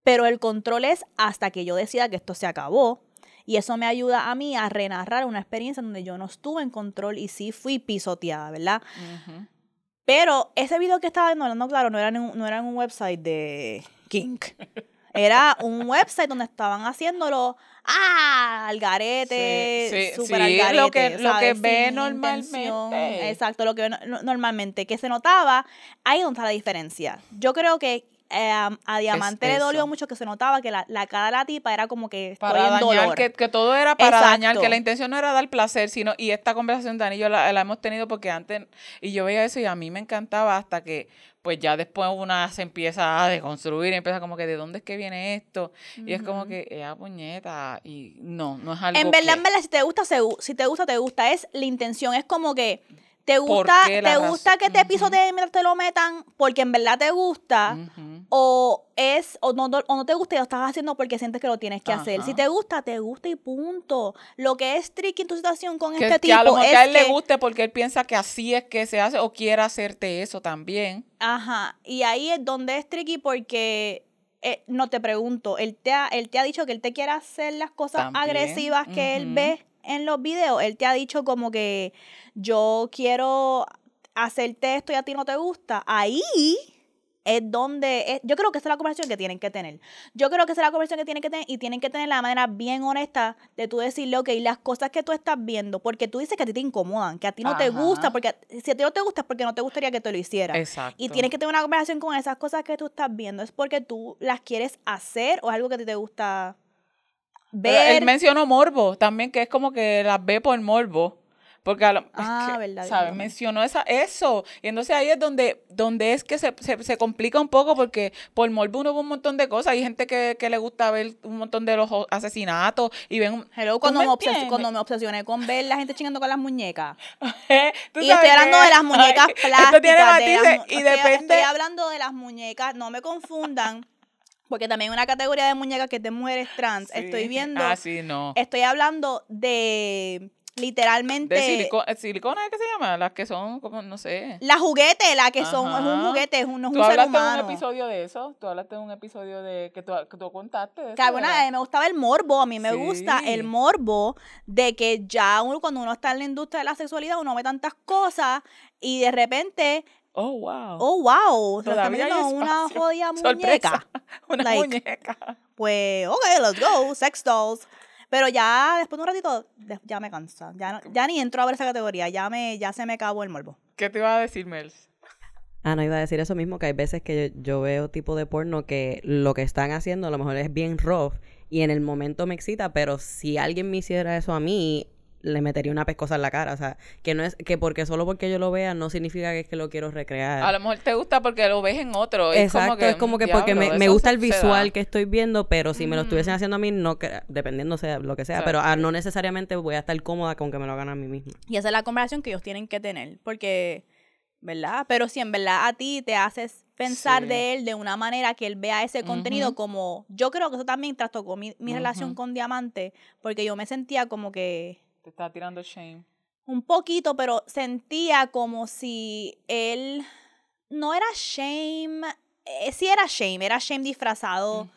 pero el control es hasta que yo decida que esto se acabó. Y eso me ayuda a mí a renarrar una experiencia donde yo no estuve en control y sí fui pisoteada, ¿verdad? Pero ese video que estaba viendo, hablando claro, no era, en un, no era en un website de Kink. Era un website donde estaban haciéndolo, ah, al garete, Sí, sí, súper sí, al lo garete, que- lo que ve Sin normalmente. intención. Exacto, lo que ve no- no- normalmente, que se notaba, ahí es donde está la diferencia. Yo creo que eh, a Diamante le dolió eso. mucho que se notaba que la, la cara de la tipa era como que estoy para en dañar, dolor. que, que todo era para dañar, que la intención no era dar placer, sino, y esta conversación Dani yo la, la hemos tenido porque antes, y yo veía eso y a mí me encantaba hasta que, pues ya después una se empieza a deconstruir, y empieza como que, ¿de dónde es que viene esto? Y es como que, eh, puñeta, y no, no es algo En verdad, que- en verdad, si te gusta, se si te gusta, te gusta. Es la intención. Es como que te ¿Por gusta, te gusta que te pisoteen mientras te lo metan porque en verdad te gusta. O es, o no, o no te gusta y lo estás haciendo porque sientes que lo tienes que hacer. Si te gusta, te gusta y punto. Lo que es tricky en tu situación con Que, este que a lo tipo mejor es que a él le guste porque él piensa que así es que se hace o quiere hacerte eso también. Ajá. Y ahí es donde es tricky porque eh, no te pregunto, él te, ha, él te ha dicho que él te quiere hacer las cosas También, agresivas que él ve en los videos. Él te ha dicho como que yo quiero hacerte esto y a ti no te gusta. Ahí es donde es- yo creo que esa es la conversación que tienen que tener. Yo creo que esa es la conversación que tienen que tener y tienen que tener la manera bien honesta de tú decirle, ok, las cosas que tú estás viendo, porque tú dices que a ti te incomodan, que a ti no te gusta, porque si a ti no te gusta es porque no te gustaría que te lo hiciera. Exacto. Y tienes que tener una conversación con esas cosas que tú estás viendo. ¿Es porque tú las quieres hacer o es algo que a ti te gusta ver? Él mencionó morbo también, que es como que las ve por morbo. Porque a lo, es Ah, que, verdad, ¿sabes? Mencionó esa, eso. Y entonces ahí es donde, donde es que se, se, se complica un poco porque por morbo uno ve un montón de cosas. Hay gente que, que le gusta ver un montón de los asesinatos y ven... Hello, ¿Tú cuando me me, cuando obsesioné con ver la gente chingando con las muñecas. Y estoy hablando que- de las muñecas Ay, plásticas. De las y estoy- depende... Estoy hablando de las muñecas, no me confundan, porque también una categoría de muñecas que es de mujeres trans. Sí. Estoy viendo, Ah, sí, no. estoy hablando de literalmente De eh, silicona, ¿qué se llama? Las que son como, no sé. la juguete, la que son, es un juguete, es un, no es ¿Tú un ser hablaste de un episodio de eso? ¿Tú hablaste de un episodio de que tú, que tú contaste? De Que eso, vez me gustaba el morbo, a mí me gusta el morbo de que ya uno cuando uno está en la industria de la sexualidad uno ve tantas cosas y de repente, Oh, wow. oh wow, se lo está Todavía hay metiendo una jodida muñeca. Una like- muñeca. Pues, ok, let's go, sex dolls. Pero ya después de un ratito, ya me cansa. Ya, no- ya ni entro a ver esa categoría, ya, me, ya se me acabó el morbo. ¿Qué te iba a decir, Mels? Ah, no iba a decir eso mismo, que hay veces que yo, yo veo tipo de porno que lo que están haciendo a lo mejor es bien rough y en el momento me excita, pero si alguien me hiciera eso a mí, le metería una pescosa en la cara. O sea, que no es, que porque solo porque yo lo vea no significa que es que lo quiero recrear. A lo mejor te gusta porque lo ves en otro. Es Exacto, como que, es como que porque me, me gusta el visual que estoy viendo, pero si me lo estuviesen haciendo a mí, no dependiendo sea lo que sea, pero ah, no necesariamente voy a estar cómoda con que me lo hagan a mí misma. Y esa es la conversación que ellos tienen que tener, porque, ¿verdad? Pero si en verdad a ti te haces pensar Sí. de él de una manera que él vea ese contenido como, yo creo que eso también trastocó mi, mi relación con Diamante, porque yo me sentía como que Te está tirando shame. un poquito, pero sentía como si él no era shame, eh, sí era shame, era shame disfrazado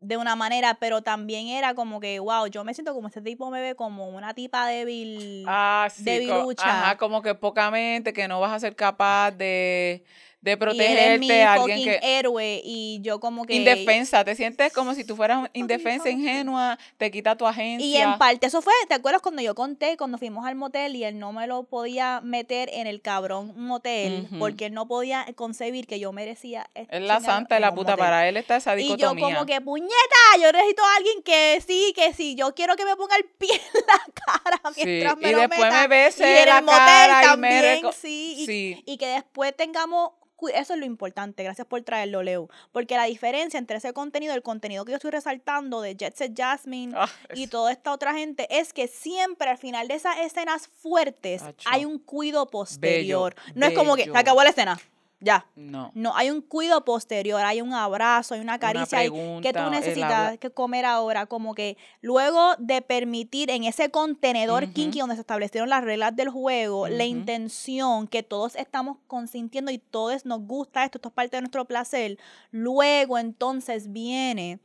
de una manera, pero también era como que, wow, yo me siento como este tipo me ve como una tipa débil. Ah, sí. co- debilucha. Ajá, como que pocamente, que no vas a ser capaz de, de y él es mi protegerte a alguien que... héroe y yo como que Indefensa, te sientes como si tú fueras indefensa, ingenua, te quita tu agencia. y en parte eso fue, ¿te acuerdas cuando yo conté cuando fuimos al motel y él no me lo podía meter en el cabrón motel porque él no podía concebir que yo merecía es la santa de la puta, motel. para él está esa y yo dicotomía. como que puñeta, yo necesito a alguien que sí, que sí, yo quiero que me ponga el pie en la cara Sí, mientras me y lo después meta. me bese y en la el motel cara y me también, sí, y Sí. y que después tengamos eso es lo importante, gracias por traerlo, Leo. Porque la diferencia entre ese contenido, el contenido que yo estoy resaltando de Jet Set Jasmine Ah, y toda esta otra gente, es que siempre al final de esas escenas fuertes Acho. hay un cuido posterior. no es como que se acabó la escena, ya. No. No, hay un cuido posterior, hay un abrazo, hay una caricia, hay- que tú necesitas que comer ahora, como que luego de permitir en ese contenedor kinky donde se establecieron las reglas del juego, la intención que todos estamos consintiendo y todos nos gusta esto, esto es parte de nuestro placer, luego entonces viene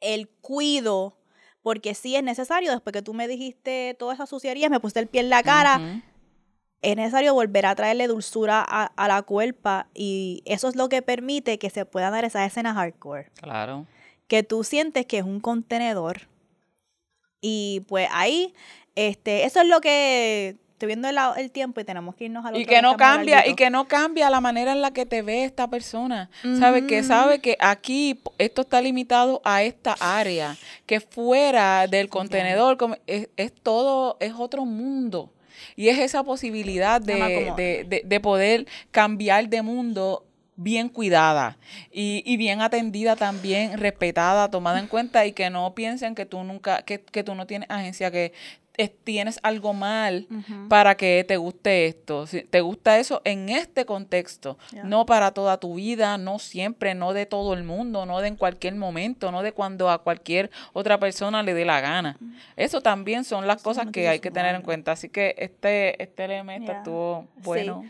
el cuido, porque sí es necesario, después que tú me dijiste todas esas suciedades, me puse el pie en la cara. Es necesario volver a traerle dulzura a, a la cuerpa y eso es lo que permite que se puedan dar esas escenas hardcore. Claro. Que tú sientes que es un contenedor. Y pues ahí, este, eso es lo que estoy viendo el, el tiempo y tenemos que irnos a Y que no cambia, y que no cambia la manera en la que te ve esta persona. Sabe que sabe que aquí esto está limitado a esta área, que fuera del contenedor como- es, es todo, es otro mundo. Y es esa posibilidad de, de- de poder cambiar de mundo bien cuidada y, y bien atendida también, respetada, tomada en cuenta y que no piensen que tú nunca, que, que tú no tienes agencia, que es- tienes algo mal para que te guste esto. Si te gusta eso en este contexto, no para toda tu vida, no siempre, no de todo el mundo, no de en cualquier momento, no de cuando a cualquier otra persona le dé la gana. Eso también son las Eso cosas que hay que tener en cuenta. Así que este, este elemento estuvo bueno.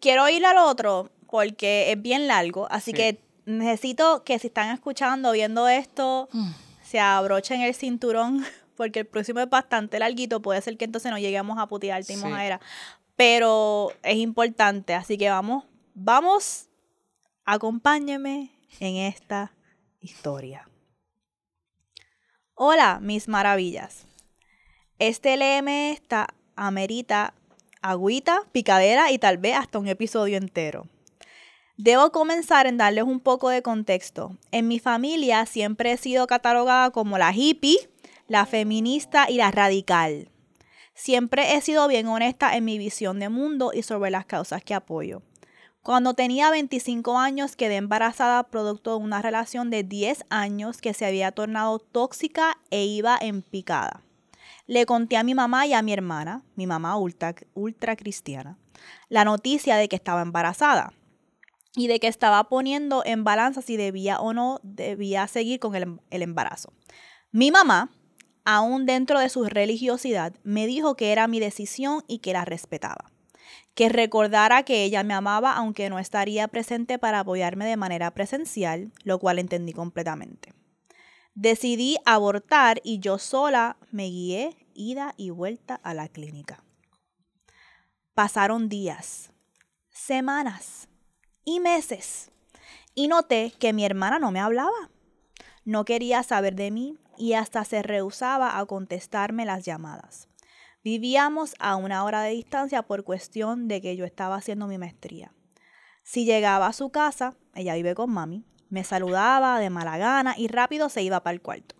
Quiero ir al otro porque es bien largo, así Sí. que necesito que si están escuchando, viendo esto, Mm. se abrochen el cinturón porque el próximo es bastante larguito, puede ser que entonces no lleguemos a putearte y Sí. mojadera, pero es importante, así que vamos, vamos, acompáñeme en esta historia. Hola, mis maravillas. Este LM esta amerita agüita, picadera y tal vez hasta un episodio entero. Debo comenzar en darles un poco de contexto. En mi familia siempre he sido catalogada como la hippie, la feminista y la radical. Siempre he sido bien honesta en mi visión de mundo y sobre las causas que apoyo. Cuando tenía 25 años quedé embarazada producto de una relación de 10 años que se había tornado tóxica e iba en picada. Le conté a mi mamá y a mi hermana, mi mamá ultra, ultra cristiana, la noticia de que estaba embarazada y de que estaba poniendo en balanza si debía o no debía seguir con el, el embarazo. Mi mamá, aún dentro de su religiosidad, me dijo que era mi decisión y que la respetaba. Que recordara que ella me amaba aunque no estaría presente para apoyarme de manera presencial, lo cual entendí completamente. Decidí abortar y yo sola me guié ida y vuelta a la clínica. Pasaron días, semanas y meses y noté que mi hermana no me hablaba. No quería saber de mí y hasta se rehusaba a contestarme las llamadas. Vivíamos a una hora de distancia por cuestión de que yo estaba haciendo mi maestría. Si llegaba a su casa, ella vive con mami, me saludaba de mala gana y rápido se iba para el cuarto.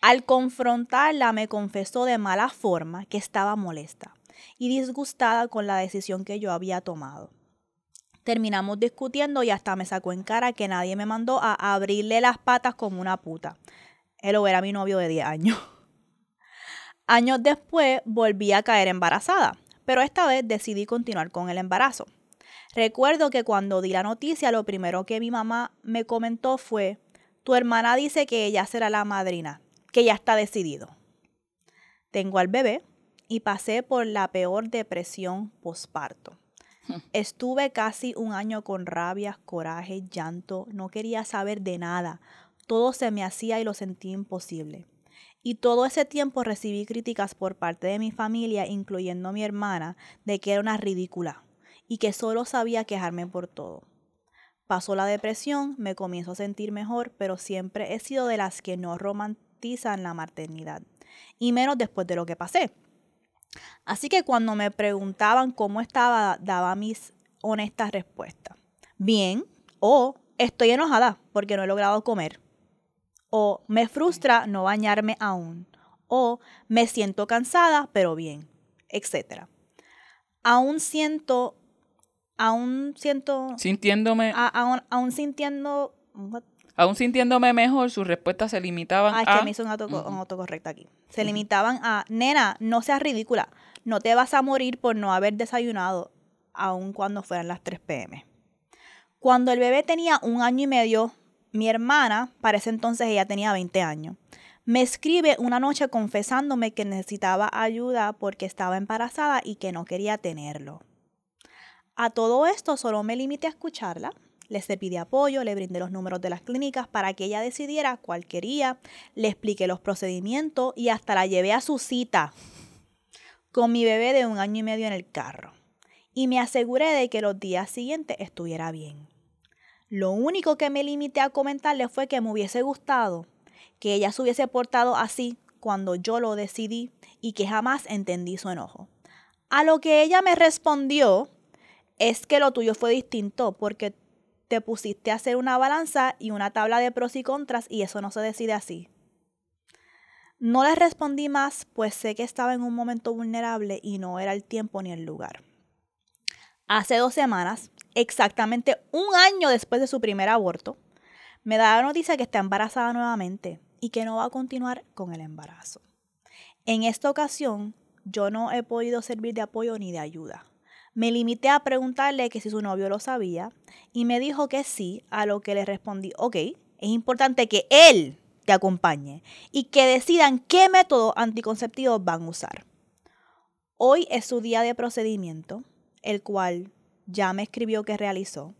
Al confrontarla me confesó de mala forma que estaba molesta y disgustada con la decisión que yo había tomado. Terminamos discutiendo y hasta me sacó en cara que nadie me mandó a abrirle las patas como una puta. Él era mi novio de 10 años. Años después volví a caer embarazada, pero esta vez decidí continuar con el embarazo. Recuerdo que cuando di la noticia, lo primero que mi mamá me comentó fue, tu hermana dice que ella será la madrina, que ya está decidido. Tengo al bebé y pasé por la peor depresión posparto. Estuve casi un año con rabia, coraje, llanto, no quería saber de nada. Todo se me hacía y lo sentí imposible. Y todo ese tiempo recibí críticas por parte de mi familia, incluyendo mi hermana, de que era una ridícula y que solo sabía quejarme por todo. Pasó la depresión, me comienzo a sentir mejor, pero siempre he sido de las que no romantizan la maternidad, y menos después de lo que pasé. Así que cuando me preguntaban cómo estaba, daba mis honestas respuestas. Bien, o estoy enojada porque no he logrado comer o me frustra no bañarme aún, o me siento cansada, pero bien, etc. Aún siento, aún siento... Sintiéndome... aún, aún, sintiendo... Aún sintiéndome mejor, sus respuestas se limitaban a... Ah, que me hizo un, autocorrecto aquí. Se limitaban a, nena, no seas ridícula, no te vas a morir por no haber desayunado, aun cuando fueran las 3 pm. Cuando el bebé tenía un año y medio, mi hermana, para ese entonces ella tenía 20 años, me escribe una noche confesándome que necesitaba ayuda porque estaba embarazada y que no quería tenerlo. A todo esto solo me limité a escucharla. Le pedí apoyo, le brindé los números de las clínicas para que ella decidiera cuál quería, le expliqué los procedimientos y hasta la llevé a su cita con mi bebé de un año y medio en el carro. Y me aseguré de que los días siguientes estuviera bien. Lo único que me limité a comentarle fue que me hubiese gustado que ella se hubiese portado así cuando yo lo decidí y que jamás entendí su enojo. A lo que ella me respondió es que lo tuyo fue distinto porque te pusiste a hacer una balanza y una tabla de pros y contras y eso no se decide así. No le respondí más, pues sé que estaba en un momento vulnerable y no era el tiempo ni el lugar. Hace dos semanas, exactamente un año después de su primer aborto, me da la noticia que está embarazada nuevamente y que no va a continuar con el embarazo. En esta ocasión, yo no he podido servir de apoyo ni de ayuda. Me limité a preguntarle que si su novio lo sabía y me dijo que sí, a lo que le respondí, ok, es importante que él te acompañe y que decidan qué método anticonceptivo van a usar. Hoy es su día de procedimiento el cual ya me escribió que realizó.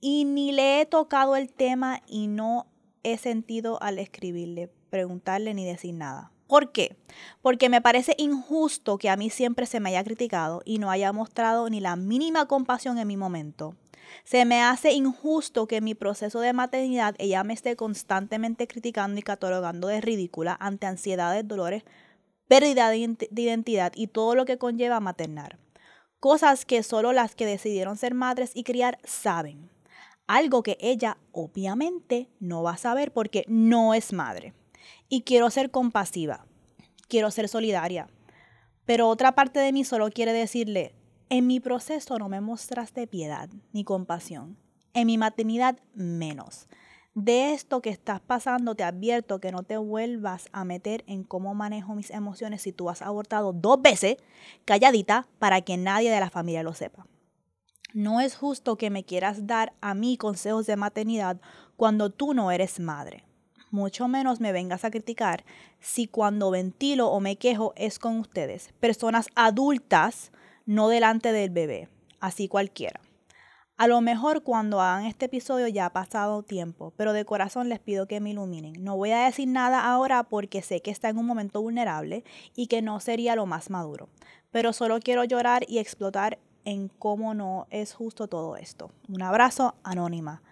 Y ni le he tocado el tema y no he sentido al escribirle, preguntarle ni decir nada. ¿Por qué? Porque me parece injusto que a mí siempre se me haya criticado y no haya mostrado ni la mínima compasión en mi momento. Se me hace injusto que en mi proceso de maternidad ella me esté constantemente criticando y catalogando de ridícula ante ansiedades, dolores, pérdida de identidad y todo lo que conlleva maternar. Cosas que solo las que decidieron ser madres y criar saben. Algo que ella obviamente no va a saber porque no es madre. Y quiero ser compasiva, quiero ser solidaria, Pero otra parte de mí solo quiere decirle, en mi proceso no me mostraste piedad ni compasión. En mi maternidad menos. De esto que estás pasando te advierto que no te vuelvas a meter en cómo manejo mis emociones si tú has abortado dos veces, calladita, para que nadie de la familia lo sepa. No es justo que me quieras dar a mí consejos de maternidad cuando tú no eres madre. Mucho menos me vengas a criticar si cuando ventilo o me quejo es con ustedes, personas adultas, no delante del bebé, así cualquiera. A lo mejor cuando hagan este episodio ya ha pasado tiempo, pero de corazón les pido que me iluminen. No voy a decir nada ahora porque sé que está en un momento vulnerable y que no sería lo más maduro, pero solo quiero llorar y explotar en cómo no es justo todo esto. Un abrazo anónima.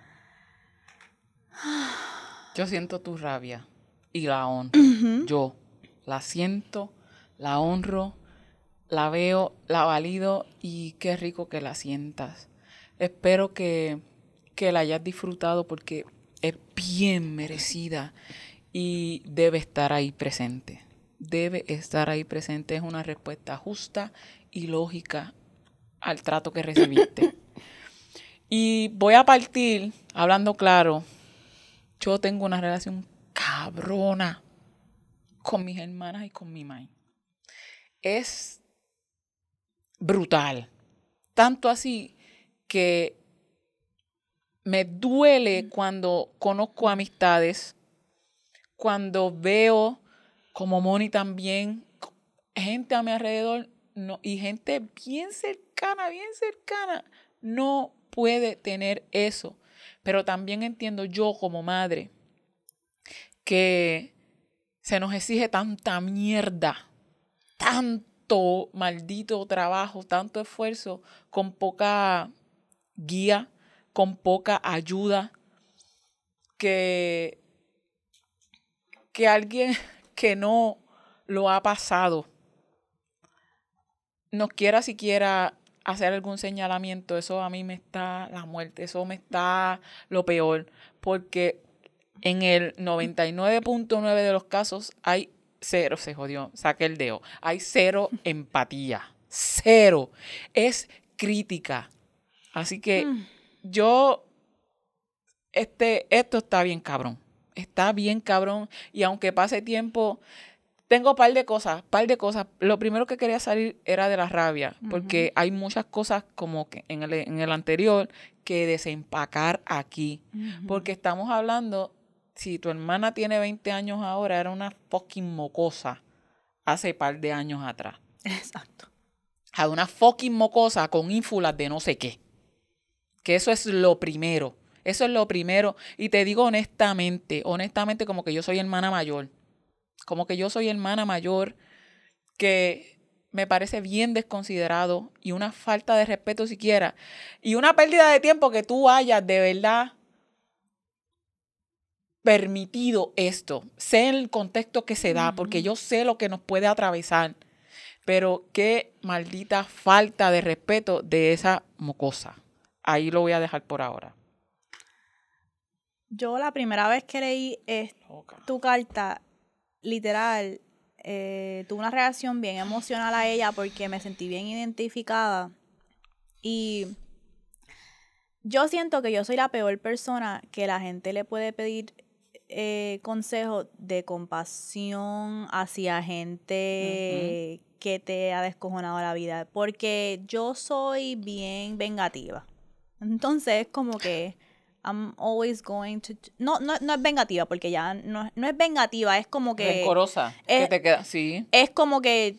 Yo siento tu rabia y la honro. Yo la siento, la honro, la veo, la valido y qué rico que la sientas. Espero que, que la hayas disfrutado porque es bien merecida y debe estar ahí presente. Debe estar ahí presente. Es una respuesta justa y lógica al trato que recibiste. y voy a partir hablando claro. Yo tengo una relación cabrona con mis hermanas y con mi mamá. Es brutal. Tanto así que me duele cuando conozco amistades, cuando veo como Moni también, gente a mi alrededor no, y gente bien cercana, bien cercana, no puede tener eso. Pero también entiendo yo como madre que se nos exige tanta mierda, tanto maldito trabajo, tanto esfuerzo con poca guía, con poca ayuda, que, que alguien que no lo ha pasado nos quiera siquiera hacer algún señalamiento, eso a mí me está la muerte, eso me está lo peor, porque en el 99.9 de los casos hay cero, se jodió, saqué el dedo, hay cero empatía, cero, es crítica, Así que Mm. yo, este, esto está bien cabrón. Está bien cabrón. Y aunque pase tiempo, tengo un par de cosas, par de cosas. Lo primero que quería salir era de la rabia, porque hay muchas cosas como que en el, en el anterior que desempacar aquí. Porque estamos hablando, si tu hermana tiene 20 años ahora, era una fucking mocosa hace par de años atrás. Exacto. A una fucking mocosa con ínfulas de no sé qué. Que eso es lo primero. Eso es lo primero. Y te digo honestamente, honestamente como que yo soy hermana mayor. Como que yo soy hermana mayor que me parece bien desconsiderado y una falta de respeto siquiera. Y una pérdida de tiempo que tú hayas de verdad permitido esto. Sé el contexto que se da, porque yo sé lo que nos puede atravesar. Pero qué maldita falta de respeto de esa mocosa. Ahí lo voy a dejar por ahora. Yo la primera vez que leí es- tu carta, literal, eh, tuve una reacción bien emocional a ella porque me sentí bien identificada. Y yo siento que yo soy la peor persona que la gente le puede pedir eh, consejos de compasión hacia gente que te ha descojonado la vida. Porque yo soy bien vengativa. Entonces, es como que I'm always going to... No, no, no es vengativa, porque ya no, no es vengativa, es como que... Rencorosa. eh, que te queda. Sí. Es como que...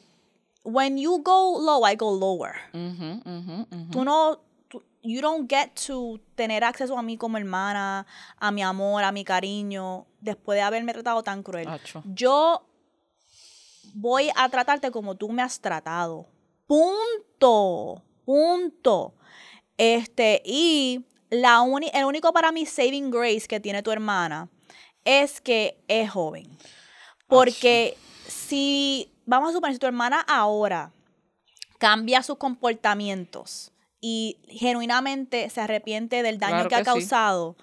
When you go low, I go lower. Ujú, ujú, ujú. Tú no... tú- you don't get to tener acceso a mí como hermana, a mi amor, a mi cariño, después de haberme tratado tan cruel. Acho. Yo voy a tratarte como tú me has tratado. Punto. Punto. Este, y la uni- el único para mí saving grace que tiene tu hermana es que es joven. Porque si, vamos a suponer, si tu hermana ahora cambia sus comportamientos y genuinamente se arrepiente del daño Claro que ha sí. causado,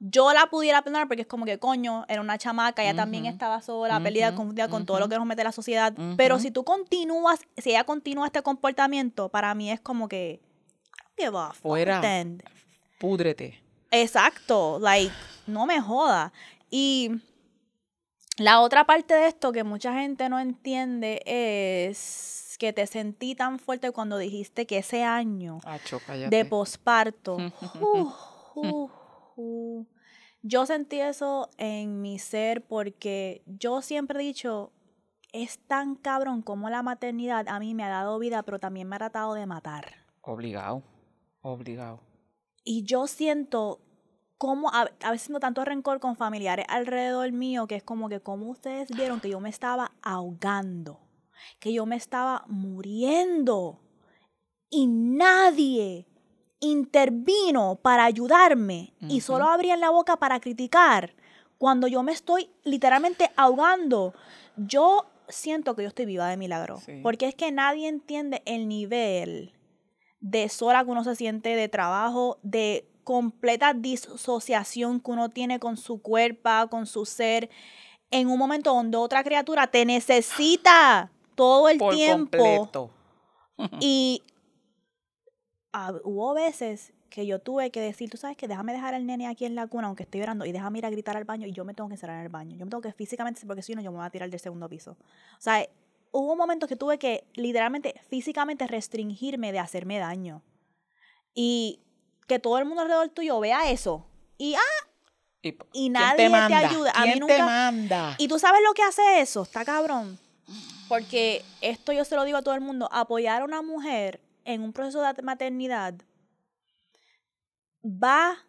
yo la pudiera perdonar porque es como que, coño, era una chamaca, ella también estaba sola, perdida, Ujú, confundida con todo lo que nos mete la sociedad. Pero si tú continúas, si ella continúa este comportamiento, para mí es como que, give a fuck Fuera. then. Púdrete. Exacto, like, no me joda. Y la otra parte de esto que mucha gente no entiende es que te sentí tan fuerte cuando dijiste que ese año Acho, de posparto, uh, uh, uh, yo sentí eso en mi ser porque yo siempre he dicho, es tan cabrón como la maternidad a mí me ha dado vida, pero también me ha tratado de matar. Obligado. Obligado. Y yo siento como a, a veces tanto rencor con familiares alrededor mío que es como que como ustedes vieron que yo me estaba ahogando, que yo me estaba muriendo y nadie intervino para ayudarme y solo abrían la boca para criticar cuando yo me estoy literalmente ahogando. Yo siento que yo estoy viva de milagro, Sí. porque es que nadie entiende el nivel de sola que uno se siente, de trabajo, de completa disociación que uno tiene con su cuerpo, con su ser, en un momento donde otra criatura te necesita todo el Por tiempo. completo. Y ah, hubo veces que yo tuve que decir, tú sabes que déjame dejar al nene aquí en la cuna, aunque estoy llorando, y déjame ir a gritar al baño y yo me tengo que encerrar en el baño. Yo me tengo que físicamente, porque si no, yo me voy a tirar del segundo piso. O sea, hubo momentos que tuve que literalmente, físicamente restringirme de hacerme daño. Y que todo el mundo alrededor tuyo vea eso. Y, ah, Y, y ¿quién nadie te te, ayuda. A mí ¿Quién te nunca, manda? y tú sabes lo que hace eso, está cabrón. Porque esto yo se lo digo a todo el mundo, apoyar a una mujer en un proceso de maternidad va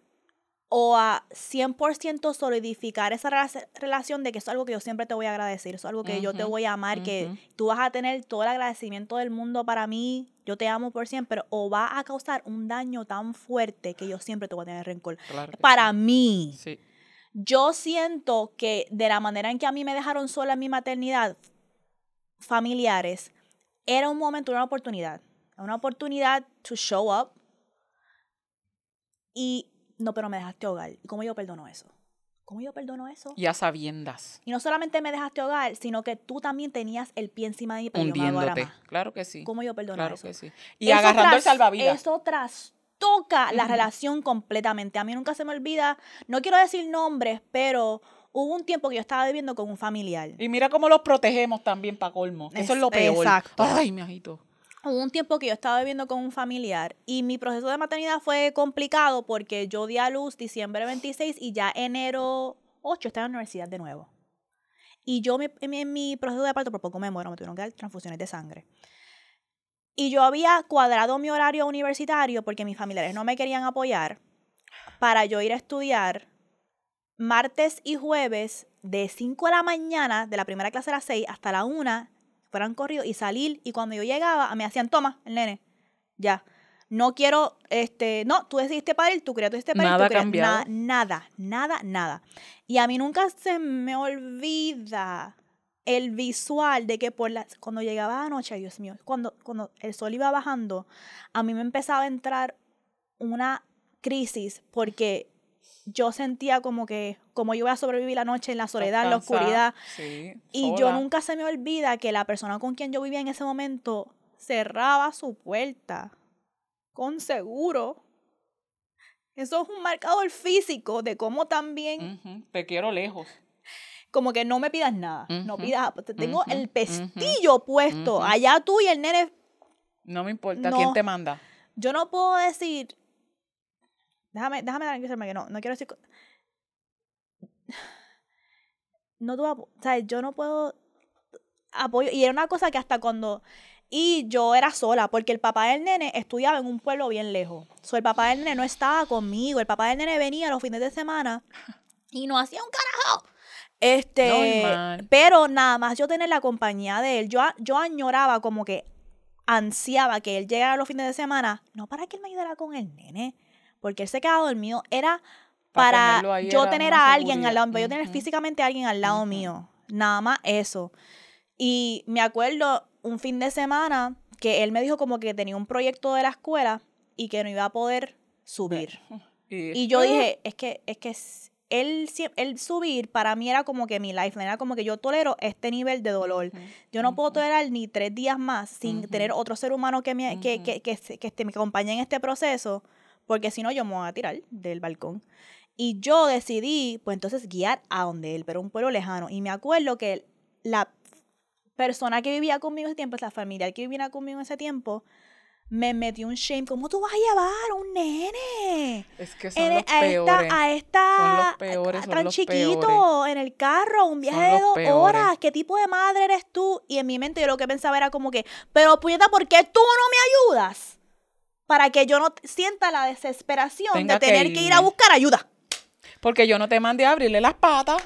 o a 100% solidificar esa rela- relación de que eso es algo que yo siempre te voy a agradecer, eso es algo que yo te voy a amar, que tú vas a tener todo el agradecimiento del mundo para mí, yo te amo por siempre, o va a causar un daño tan fuerte que yo siempre te voy a tener rencor. Claro Para sí. mí, Sí. yo siento que de la manera en que a mí me dejaron sola en mi maternidad, familiares, era un momento, una oportunidad. Una oportunidad to show up. Y no, pero me dejaste hogar. ¿Y cómo yo perdono eso? ¿Cómo yo perdono eso? Y a sabiendas. Y no solamente me dejaste hogar, sino que tú también tenías el pie encima de mí para Hundiéndote. más. Claro que sí. ¿Cómo yo perdono Claro eso? que sí. Y Eso agarrando el salvavidas. Eso trastoca la relación completamente. A mí nunca se me olvida, no quiero decir nombres, pero hubo un tiempo que yo estaba viviendo con un familiar. Y mira cómo los protegemos también para colmo. Eso es lo Es- peor. exacto. Ay, mi ajito. Hubo un tiempo que yo estaba viviendo con un familiar y mi proceso de maternidad fue complicado porque yo di a luz diciembre 26 y ya enero 8 estaba en la universidad de nuevo. Y yo me- en, mi, en mi proceso de parto por poco me muero, me tuvieron que dar transfusiones de sangre. Y yo había cuadrado mi horario universitario porque mis familiares no me querían apoyar para yo ir a estudiar martes y jueves de 5 de la mañana, de la primera clase a las 6 hasta la 1, fueran corridos y salir. Y cuando yo llegaba, me hacían, toma, el nene, ya. No quiero, este, no, tú decidiste para él, tú querías, tú decidiste para él, Nada tú querías. cambiado. Na- nada, nada, nada. Y a mí nunca se me olvida el visual de que por la, cuando llegaba la noche, Dios mío, cuando, cuando el sol iba bajando, a mí me empezaba a entrar una crisis porque yo sentía como que, como yo iba a sobrevivir la noche en la soledad, en la oscuridad. Sí, Y yo nunca se me olvida que la persona con quien yo vivía en ese momento cerraba su puerta con seguro. Eso es un marcador físico de cómo también, Te quiero lejos. como que no me pidas nada, no pidas, te tengo el pestillo puesto, allá tú y el nene, No me importa No. quién te manda. yo no puedo decir, déjame, déjame tranquilizarme que no, no quiero decir, no tuve, apo- o sea, yo no puedo apoyo, y era una cosa que hasta cuando, y yo era sola, porque el papá del nene estudiaba en un pueblo bien lejos, so, el papá del nene no estaba conmigo, el papá del nene venía los fines de semana y no hacía un carajo. Este, Normal. pero nada más yo tener la compañía de él, yo, yo añoraba como que ansiaba que él llegara los fines de semana, no para que él me ayudara con el nene, porque él se quedaba dormido, era Pa' para yo tener a alguien al lado, para yo tener físicamente a alguien al lado mío, nada más eso. Y me acuerdo un fin de semana que él me dijo como que tenía un proyecto de la escuela y que no iba a poder subir. Y yo dije, es que, es que él, él subir para mí era como que mi lifeline, era como que yo tolero este nivel de dolor. Yo no puedo tolerar ni tres días más sin tener otro ser humano que me, que, que, que, que este- me acompañe en este proceso, porque si no yo me voy a tirar del balcón. Y yo decidí, pues entonces guiar a donde él, pero un pueblo lejano. Y me acuerdo que la persona que vivía conmigo ese tiempo, la familiar que vivía conmigo en ese tiempo, me metió un shame. ¿Cómo tú vas a llevar a un nene? Es que son En- los a peores. esta, a esta Son los peores, son tan los chiquito, peores. en el carro, un viaje de dos peores. horas. ¿Qué tipo de madre eres tú? Y en mi mente yo lo que pensaba era como que, pero puñeta, ¿por qué tú no me ayudas? Para que yo no sienta la desesperación Tenga de que tener que ir a buscar ayuda. Porque yo no te mandé a abrirle las patas.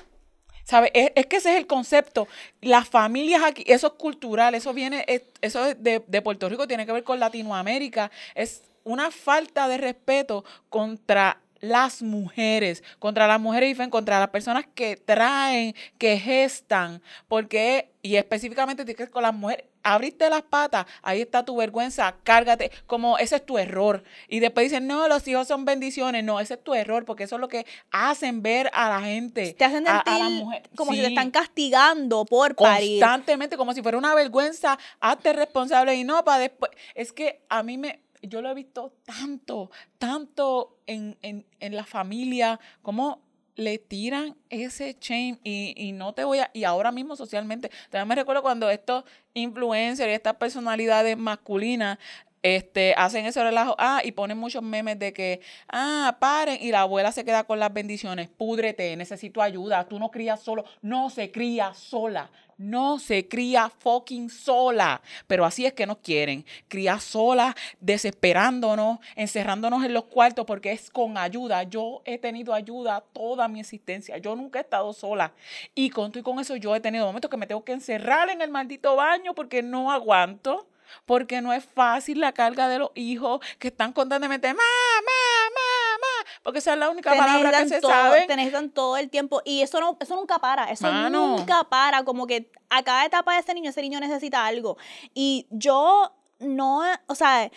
¿Sabes? Es, es que ese es el concepto. Las familias aquí, eso es cultural, eso viene, es- eso es de, de Puerto Rico, tiene que ver con Latinoamérica. Es una falta de respeto contra las mujeres, contra las mujeres y contra las personas que traen, que gestan, porque, y específicamente que con las mujeres, abriste las patas, ahí está tu vergüenza, cárgate, como ese es tu error. Y después dicen, no, los hijos son bendiciones, no, ese es tu error, porque eso es lo que hacen ver a la gente. Te hacen a- a la mujer. como si te están castigando por parir. constantemente, como si fuera una vergüenza, hazte responsable y no para después. Es que a mí me, yo lo he visto tanto, tanto en, en, en la familia, como le tiran ese shame y, y no te voy a, y ahora mismo socialmente, también me recuerdo cuando estos influencers y estas personalidades masculinas este, hacen ese relajo, ah, y ponen muchos memes de que, ah, paren, y la abuela se queda con las bendiciones, púdrete, necesito ayuda, tú no crías solo, no se cría sola, no se cría fucking sola, pero así es que nos quieren, cría sola, desesperándonos, encerrándonos en los cuartos, porque es con ayuda, yo he tenido ayuda toda mi existencia, yo nunca he estado sola, y con y con eso yo he tenido momentos que me tengo que encerrar en el maldito baño porque no aguanto porque no es fácil la carga de los hijos que están constantemente mamá, mamá, porque esa es la única palabra que se todo, sabe. necesitan todo el tiempo. Y eso no, eso nunca para. Eso Mano. nunca para. Como que a cada etapa de ese niño, ese niño necesita algo. Y yo no, o sea,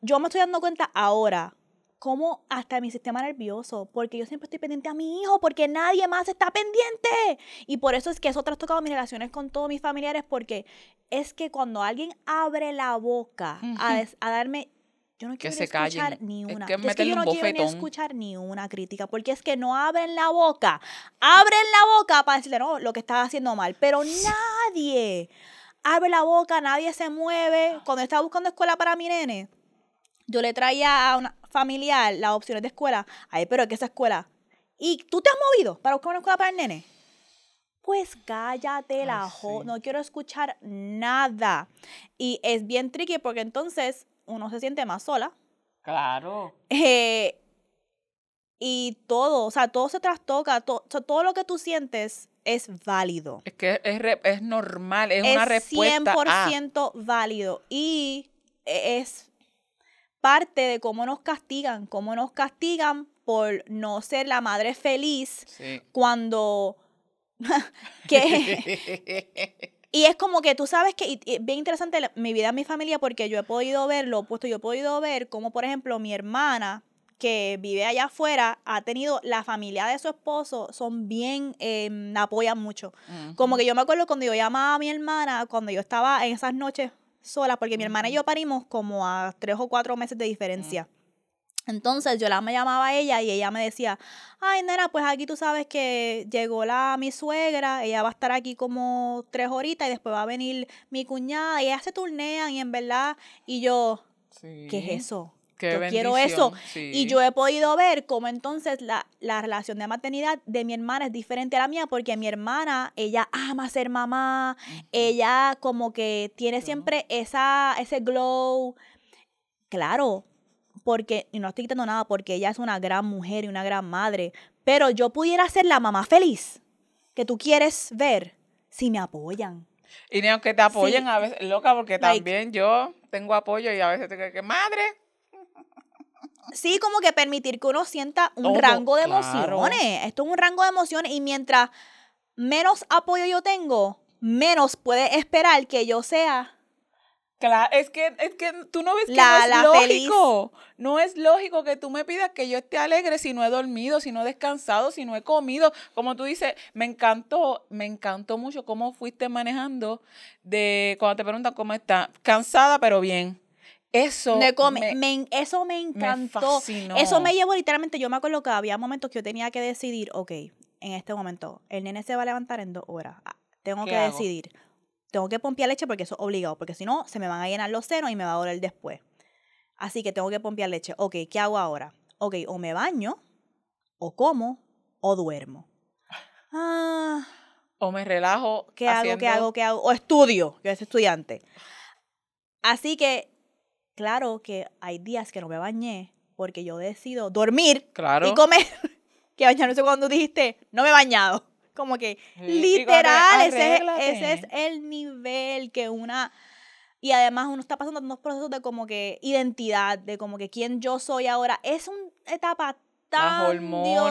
yo me estoy dando cuenta ahora como hasta mi sistema nervioso, porque yo siempre estoy pendiente a mi hijo, porque nadie más está pendiente. Y por eso es que eso trastocado mis relaciones con todos mis familiares, porque es que cuando alguien abre la boca a, darme, yo no Que quiero se escuchar callen. ni Es una. que es que yo un no quiero ni escuchar ni una crítica, porque es que no abren la boca. Abren la boca para decirle, no, lo que estás haciendo mal, pero nadie abre la boca, nadie se mueve. Cuando estaba buscando escuela para mi nene, yo le traía a una familiar las opciones de escuela. Ay, pero es que esa escuela. ¿Y tú te has movido para buscar una escuela para el nene? Pues cállate la jo, sí. no quiero escuchar nada. Y es bien tricky porque entonces uno se siente más sola. Claro. Eh, y todo, o sea, todo se trastoca, to- todo lo que tú sientes es válido. Es que es, es normal, es, una respuesta a... 100% válido. Y e, es parte de cómo nos castigan, cómo nos castigan por no ser la madre feliz Sí. cuando... que, y es como que tú sabes que, es bien interesante la- mi vida en mi familia porque yo he podido ver lo opuesto, yo he podido ver como por ejemplo mi hermana que vive allá afuera ha tenido, la familia de su esposo son bien, eh, la apoyan mucho. Como que yo me acuerdo cuando yo llamaba a mi hermana, cuando yo estaba en esas noches sola, porque mi hermana y yo parimos como a tres o cuatro meses de diferencia. Entonces yo la me llamaba a ella y ella me decía, ay nena, pues aquí tú sabes que llegó la mi suegra, ella va a estar aquí como tres horitas y después va a venir mi cuñada y ellas se turnean y en verdad, y yo, Sí. ¿qué es eso? Qué yo quiero eso. Y yo he podido ver cómo entonces la, la relación de maternidad de mi hermana es diferente a la mía, porque mi hermana, ella ama ser mamá, ella como que tiene Claro. siempre esa, ese glow. Claro, porque, y no estoy quitando nada, porque ella es una gran mujer y una gran madre, pero yo pudiera ser la mamá feliz que tú quieres ver si me apoyan. Y ni aunque te apoyen Sí. a veces, loca, porque Like- también yo tengo apoyo y a veces te que madre, Sí, como que permitir que uno sienta un Todo, rango de claro. emociones. Esto es un rango de emociones y mientras menos apoyo yo tengo, menos puede esperar que yo sea Claro, es que, es que tú no ves que La- no es la lógico. No es lógico que tú me pidas que yo esté alegre si no he dormido, si no he descansado, si no he comido. Como tú dices, me encantó, me encantó mucho cómo fuiste manejando de cuando te preguntan cómo está. Cansada, pero bien. Eso Me come- me- me- eso me encantó. eso me llevó literalmente, yo me acuerdo que había momentos que yo tenía que decidir, ok, en este momento, el nene se va a levantar en dos horas. Ah, Tengo ¿Qué que hago? decidir. Tengo que pompear leche porque eso es obligado, porque si no, se me van a llenar los senos y me va a doler después. Así que tengo que pompear leche. Ok, ¿qué hago ahora? Ok, o me baño, o como, o duermo. Ah, o me relajo. ¿qué hago? ¿Qué hago? ¿Qué hago? O estudio, yo soy estudiante. Así que, claro que hay días que no me bañé porque yo decido dormir Claro. y comer. que bañarse cuando dijiste, no me he bañado. Como que, Sí, literal, ese es, ese es el nivel que una... Y además uno está pasando unos procesos de como que identidad, de como que quién yo soy ahora. Es una etapa tan... Dios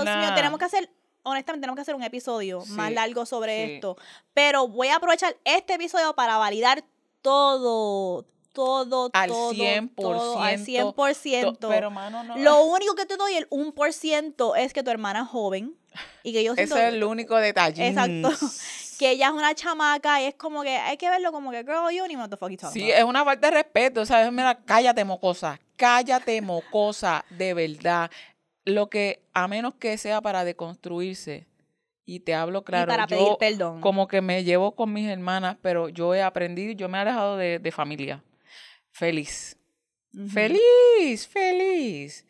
mío, tenemos que hacer... Honestamente, tenemos que hacer un episodio más Sí, largo sobre sí. esto. Pero voy a aprovechar este episodio para validar todo, todo, Al todo, 100%, todo, al to- 100%. To- Pero, mano, no. Lo único que te doy, el 1%, es que tu hermana es joven y que yo siento... Ese es el único detalle. Exacto. Que ella es una chamaca y es como que hay que verlo como que, girl, you fuck you're talking Sí, es una falta de respeto, ¿sabes? Mira, cállate, mocosa. Cállate, mocosa, de verdad. Lo que, a menos que sea para deconstruirse, y te hablo claro, y para yo pedir perdón. como que me llevo con mis hermanas, pero yo he aprendido, yo me he alejado de, de familia. Feliz. Feliz, feliz.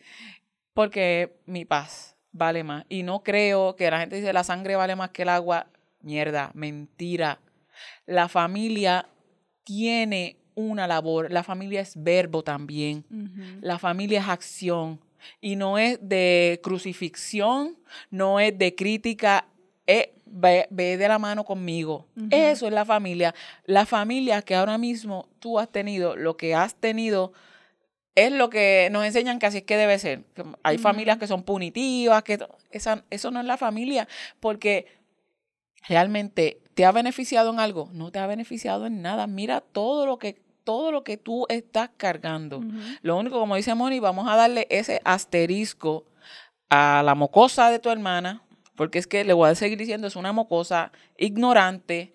Porque mi paz vale más. Y no creo que la gente dice la sangre vale más que el agua. Mierda, mentira. La familia tiene una labor. La familia es verbo también. La familia es acción. Y no es de crucifixión, no es de crítica, es ve, ve de la mano conmigo. Eso es la familia. La familia que ahora mismo tú has tenido, lo que has tenido, es lo que nos enseñan que así es que debe ser. Hay familias que son punitivas, que esa, eso no es la familia, porque realmente te ha beneficiado en algo, no te ha beneficiado en nada. Mira todo lo que todo lo que tú estás cargando. Lo único, como dice Moni, vamos a darle ese asterisco a la mocosa de tu hermana, porque es que le voy a seguir diciendo, es una mocosa ignorante.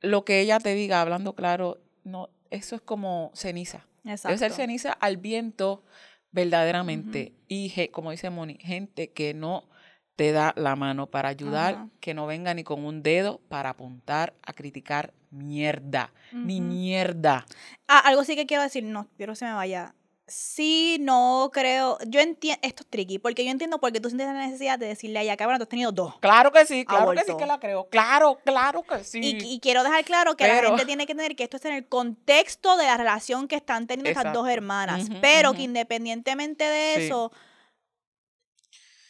Lo que ella te diga, hablando claro, no, eso es como ceniza. Exacto. Debe ser ceniza al viento verdaderamente. Y ge- como dice Moni, gente que no te da la mano para ayudar, que no venga ni con un dedo para apuntar a criticar mierda. Ni mierda. Ah, algo sí que quiero decir, no, quiero que se me vaya. Sí, no creo. Yo entiendo, esto es tricky, porque yo entiendo por qué tú sientes la necesidad de decirle a ella, cabrón, tú has tenido dos. Claro que sí, claro que sí que la creo. Claro, claro que sí. Y, y quiero dejar claro que la gente tiene que entender que esto está en el contexto de la relación que están teniendo estas dos Exacto. hermanas. Pero que independientemente de Sí. eso,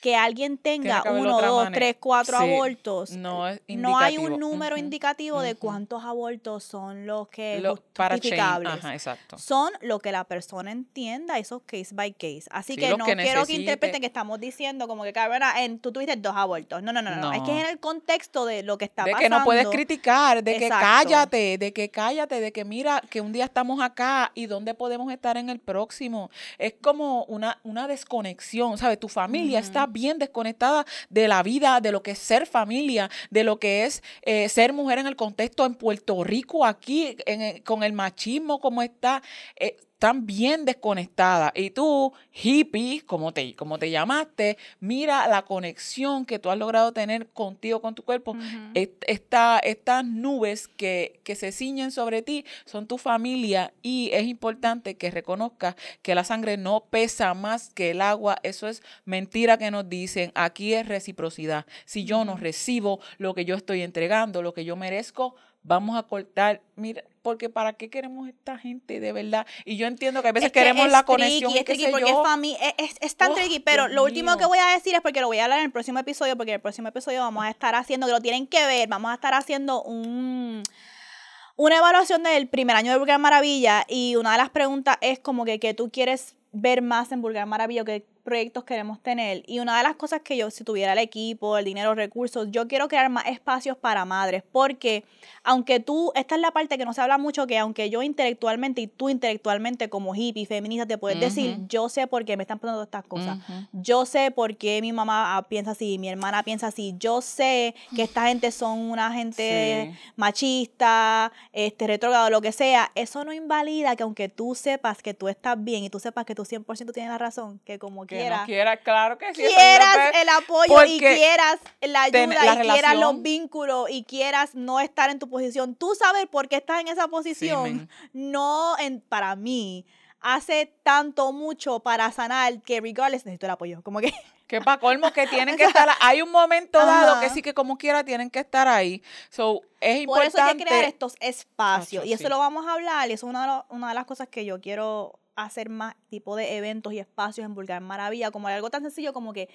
que alguien tenga que uno, dos, manera. tres, cuatro Sí. abortos. no es No hay un número indicativo de cuántos abortos son los que Lo- para justificables. Ajá, exacto. Son lo que la persona entienda, eso case by case. Así Sí, que no que quiero que interpreten que estamos diciendo como que, cabrona, en, tú tuviste dos abortos. No, no, no, no, Es que es No. en el contexto de lo que está de pasando. que no puedes criticar, de que cállate, de que cállate, de que mira, que un día estamos acá y dónde podemos estar en el próximo. Es como una, una desconexión, ¿sabes? Tu familia está bien desconectada de la vida, de lo que es ser familia, de lo que es eh, ser mujer en el contexto en Puerto Rico, aquí, en el- con el machismo como está. eh, están bien desconectadas. Y tú, hippie, como te, como te llamaste, mira la conexión que tú has logrado tener contigo, con tu cuerpo. Esta- estas nubes que, que se ciñen sobre ti son tu familia y es importante que reconozcas que la sangre no pesa más que el agua. Eso es mentira que nos dicen. Aquí es reciprocidad. Si yo no recibo lo que yo estoy entregando, lo que yo merezco, vamos a cortar. Mira, porque ¿para qué queremos esta gente de verdad? Y yo entiendo que a veces Es que queremos la tricky, conexión es tricky porque yo. es, fami- es, es- es tan Oh, tricky, pero Dios lo último que voy a decir es porque lo voy a hablar en el próximo episodio, porque en el próximo episodio vamos a estar haciendo, que lo tienen que ver, vamos a estar haciendo un una evaluación del primer año de Vulgar Maravilla y una de las preguntas es como que, que tú quieres ver más en Vulgar Maravilla, que proyectos queremos tener. Y una de las cosas que yo, si tuviera el equipo, el dinero, recursos, yo quiero crear más espacios para madres, porque aunque tú, esta es la parte que no se habla mucho, que aunque yo intelectualmente y tú intelectualmente como hippie, feminista, te puedes decir, yo sé por qué me están pasando estas cosas. Yo sé por qué mi mamá piensa así, mi hermana piensa así. Yo sé que esta gente son una gente Sí. machista, este, retrógrado, lo que sea. Eso no invalida que aunque tú sepas que tú estás bien y tú sepas que tú 100% tienes la razón, que como Que quieras, no quiera, claro que sí. quieras el apoyo y quieras la ten- ayuda la y quieras los vínculos y quieras no estar en tu posición, tú sabes por qué estás en esa posición, no en, para mí hace tanto mucho para sanar que regardless necesito el apoyo, como que Que para colmo que tienen que estar, hay un momento dado que sí que como quiera tienen que estar ahí. So, es por eso importante. hay que crear estos espacios y eso sí. lo vamos a hablar y eso es una de, lo- una de las cosas que yo quiero hacer más tipo de eventos y espacios en Vulgar Maravilla, como algo tan sencillo como que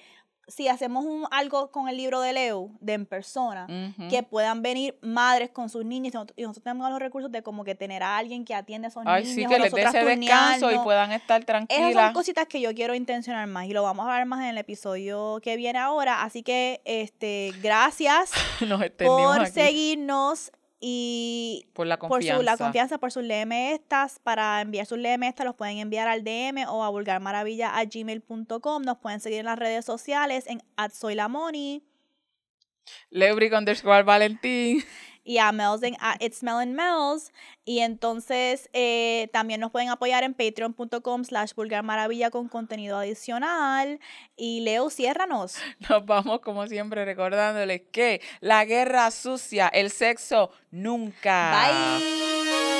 si hacemos un, algo con el libro de Leo, de en persona, que puedan venir madres con sus niños y nosotros, tenemos los recursos de como que tener a alguien que atiende a esos Ay, niños sí, que les dé ese descanso y puedan estar Esas son tranquilas. cositas que yo quiero intencionar más y lo vamos a hablar más en el episodio que viene ahora. Así que este gracias Nos por aquí. seguirnos y por la por confianza. su, la confianza, por sus DM estas. Para enviar sus DM estas los pueden enviar al DM o a vulgarmaravilla.gmail.com. Nos pueden seguir en las redes sociales en @soylamoni Lebric underscore Valentín. Y a Mel's en a It's Mel and Mel's. Y entonces eh, también nos pueden apoyar en patreon.com slash vulgarmaravilla con contenido adicional. Y Leo, ciérranos. Nos vamos como siempre recordándoles que la guerra sucia, el sexo nunca. Bye.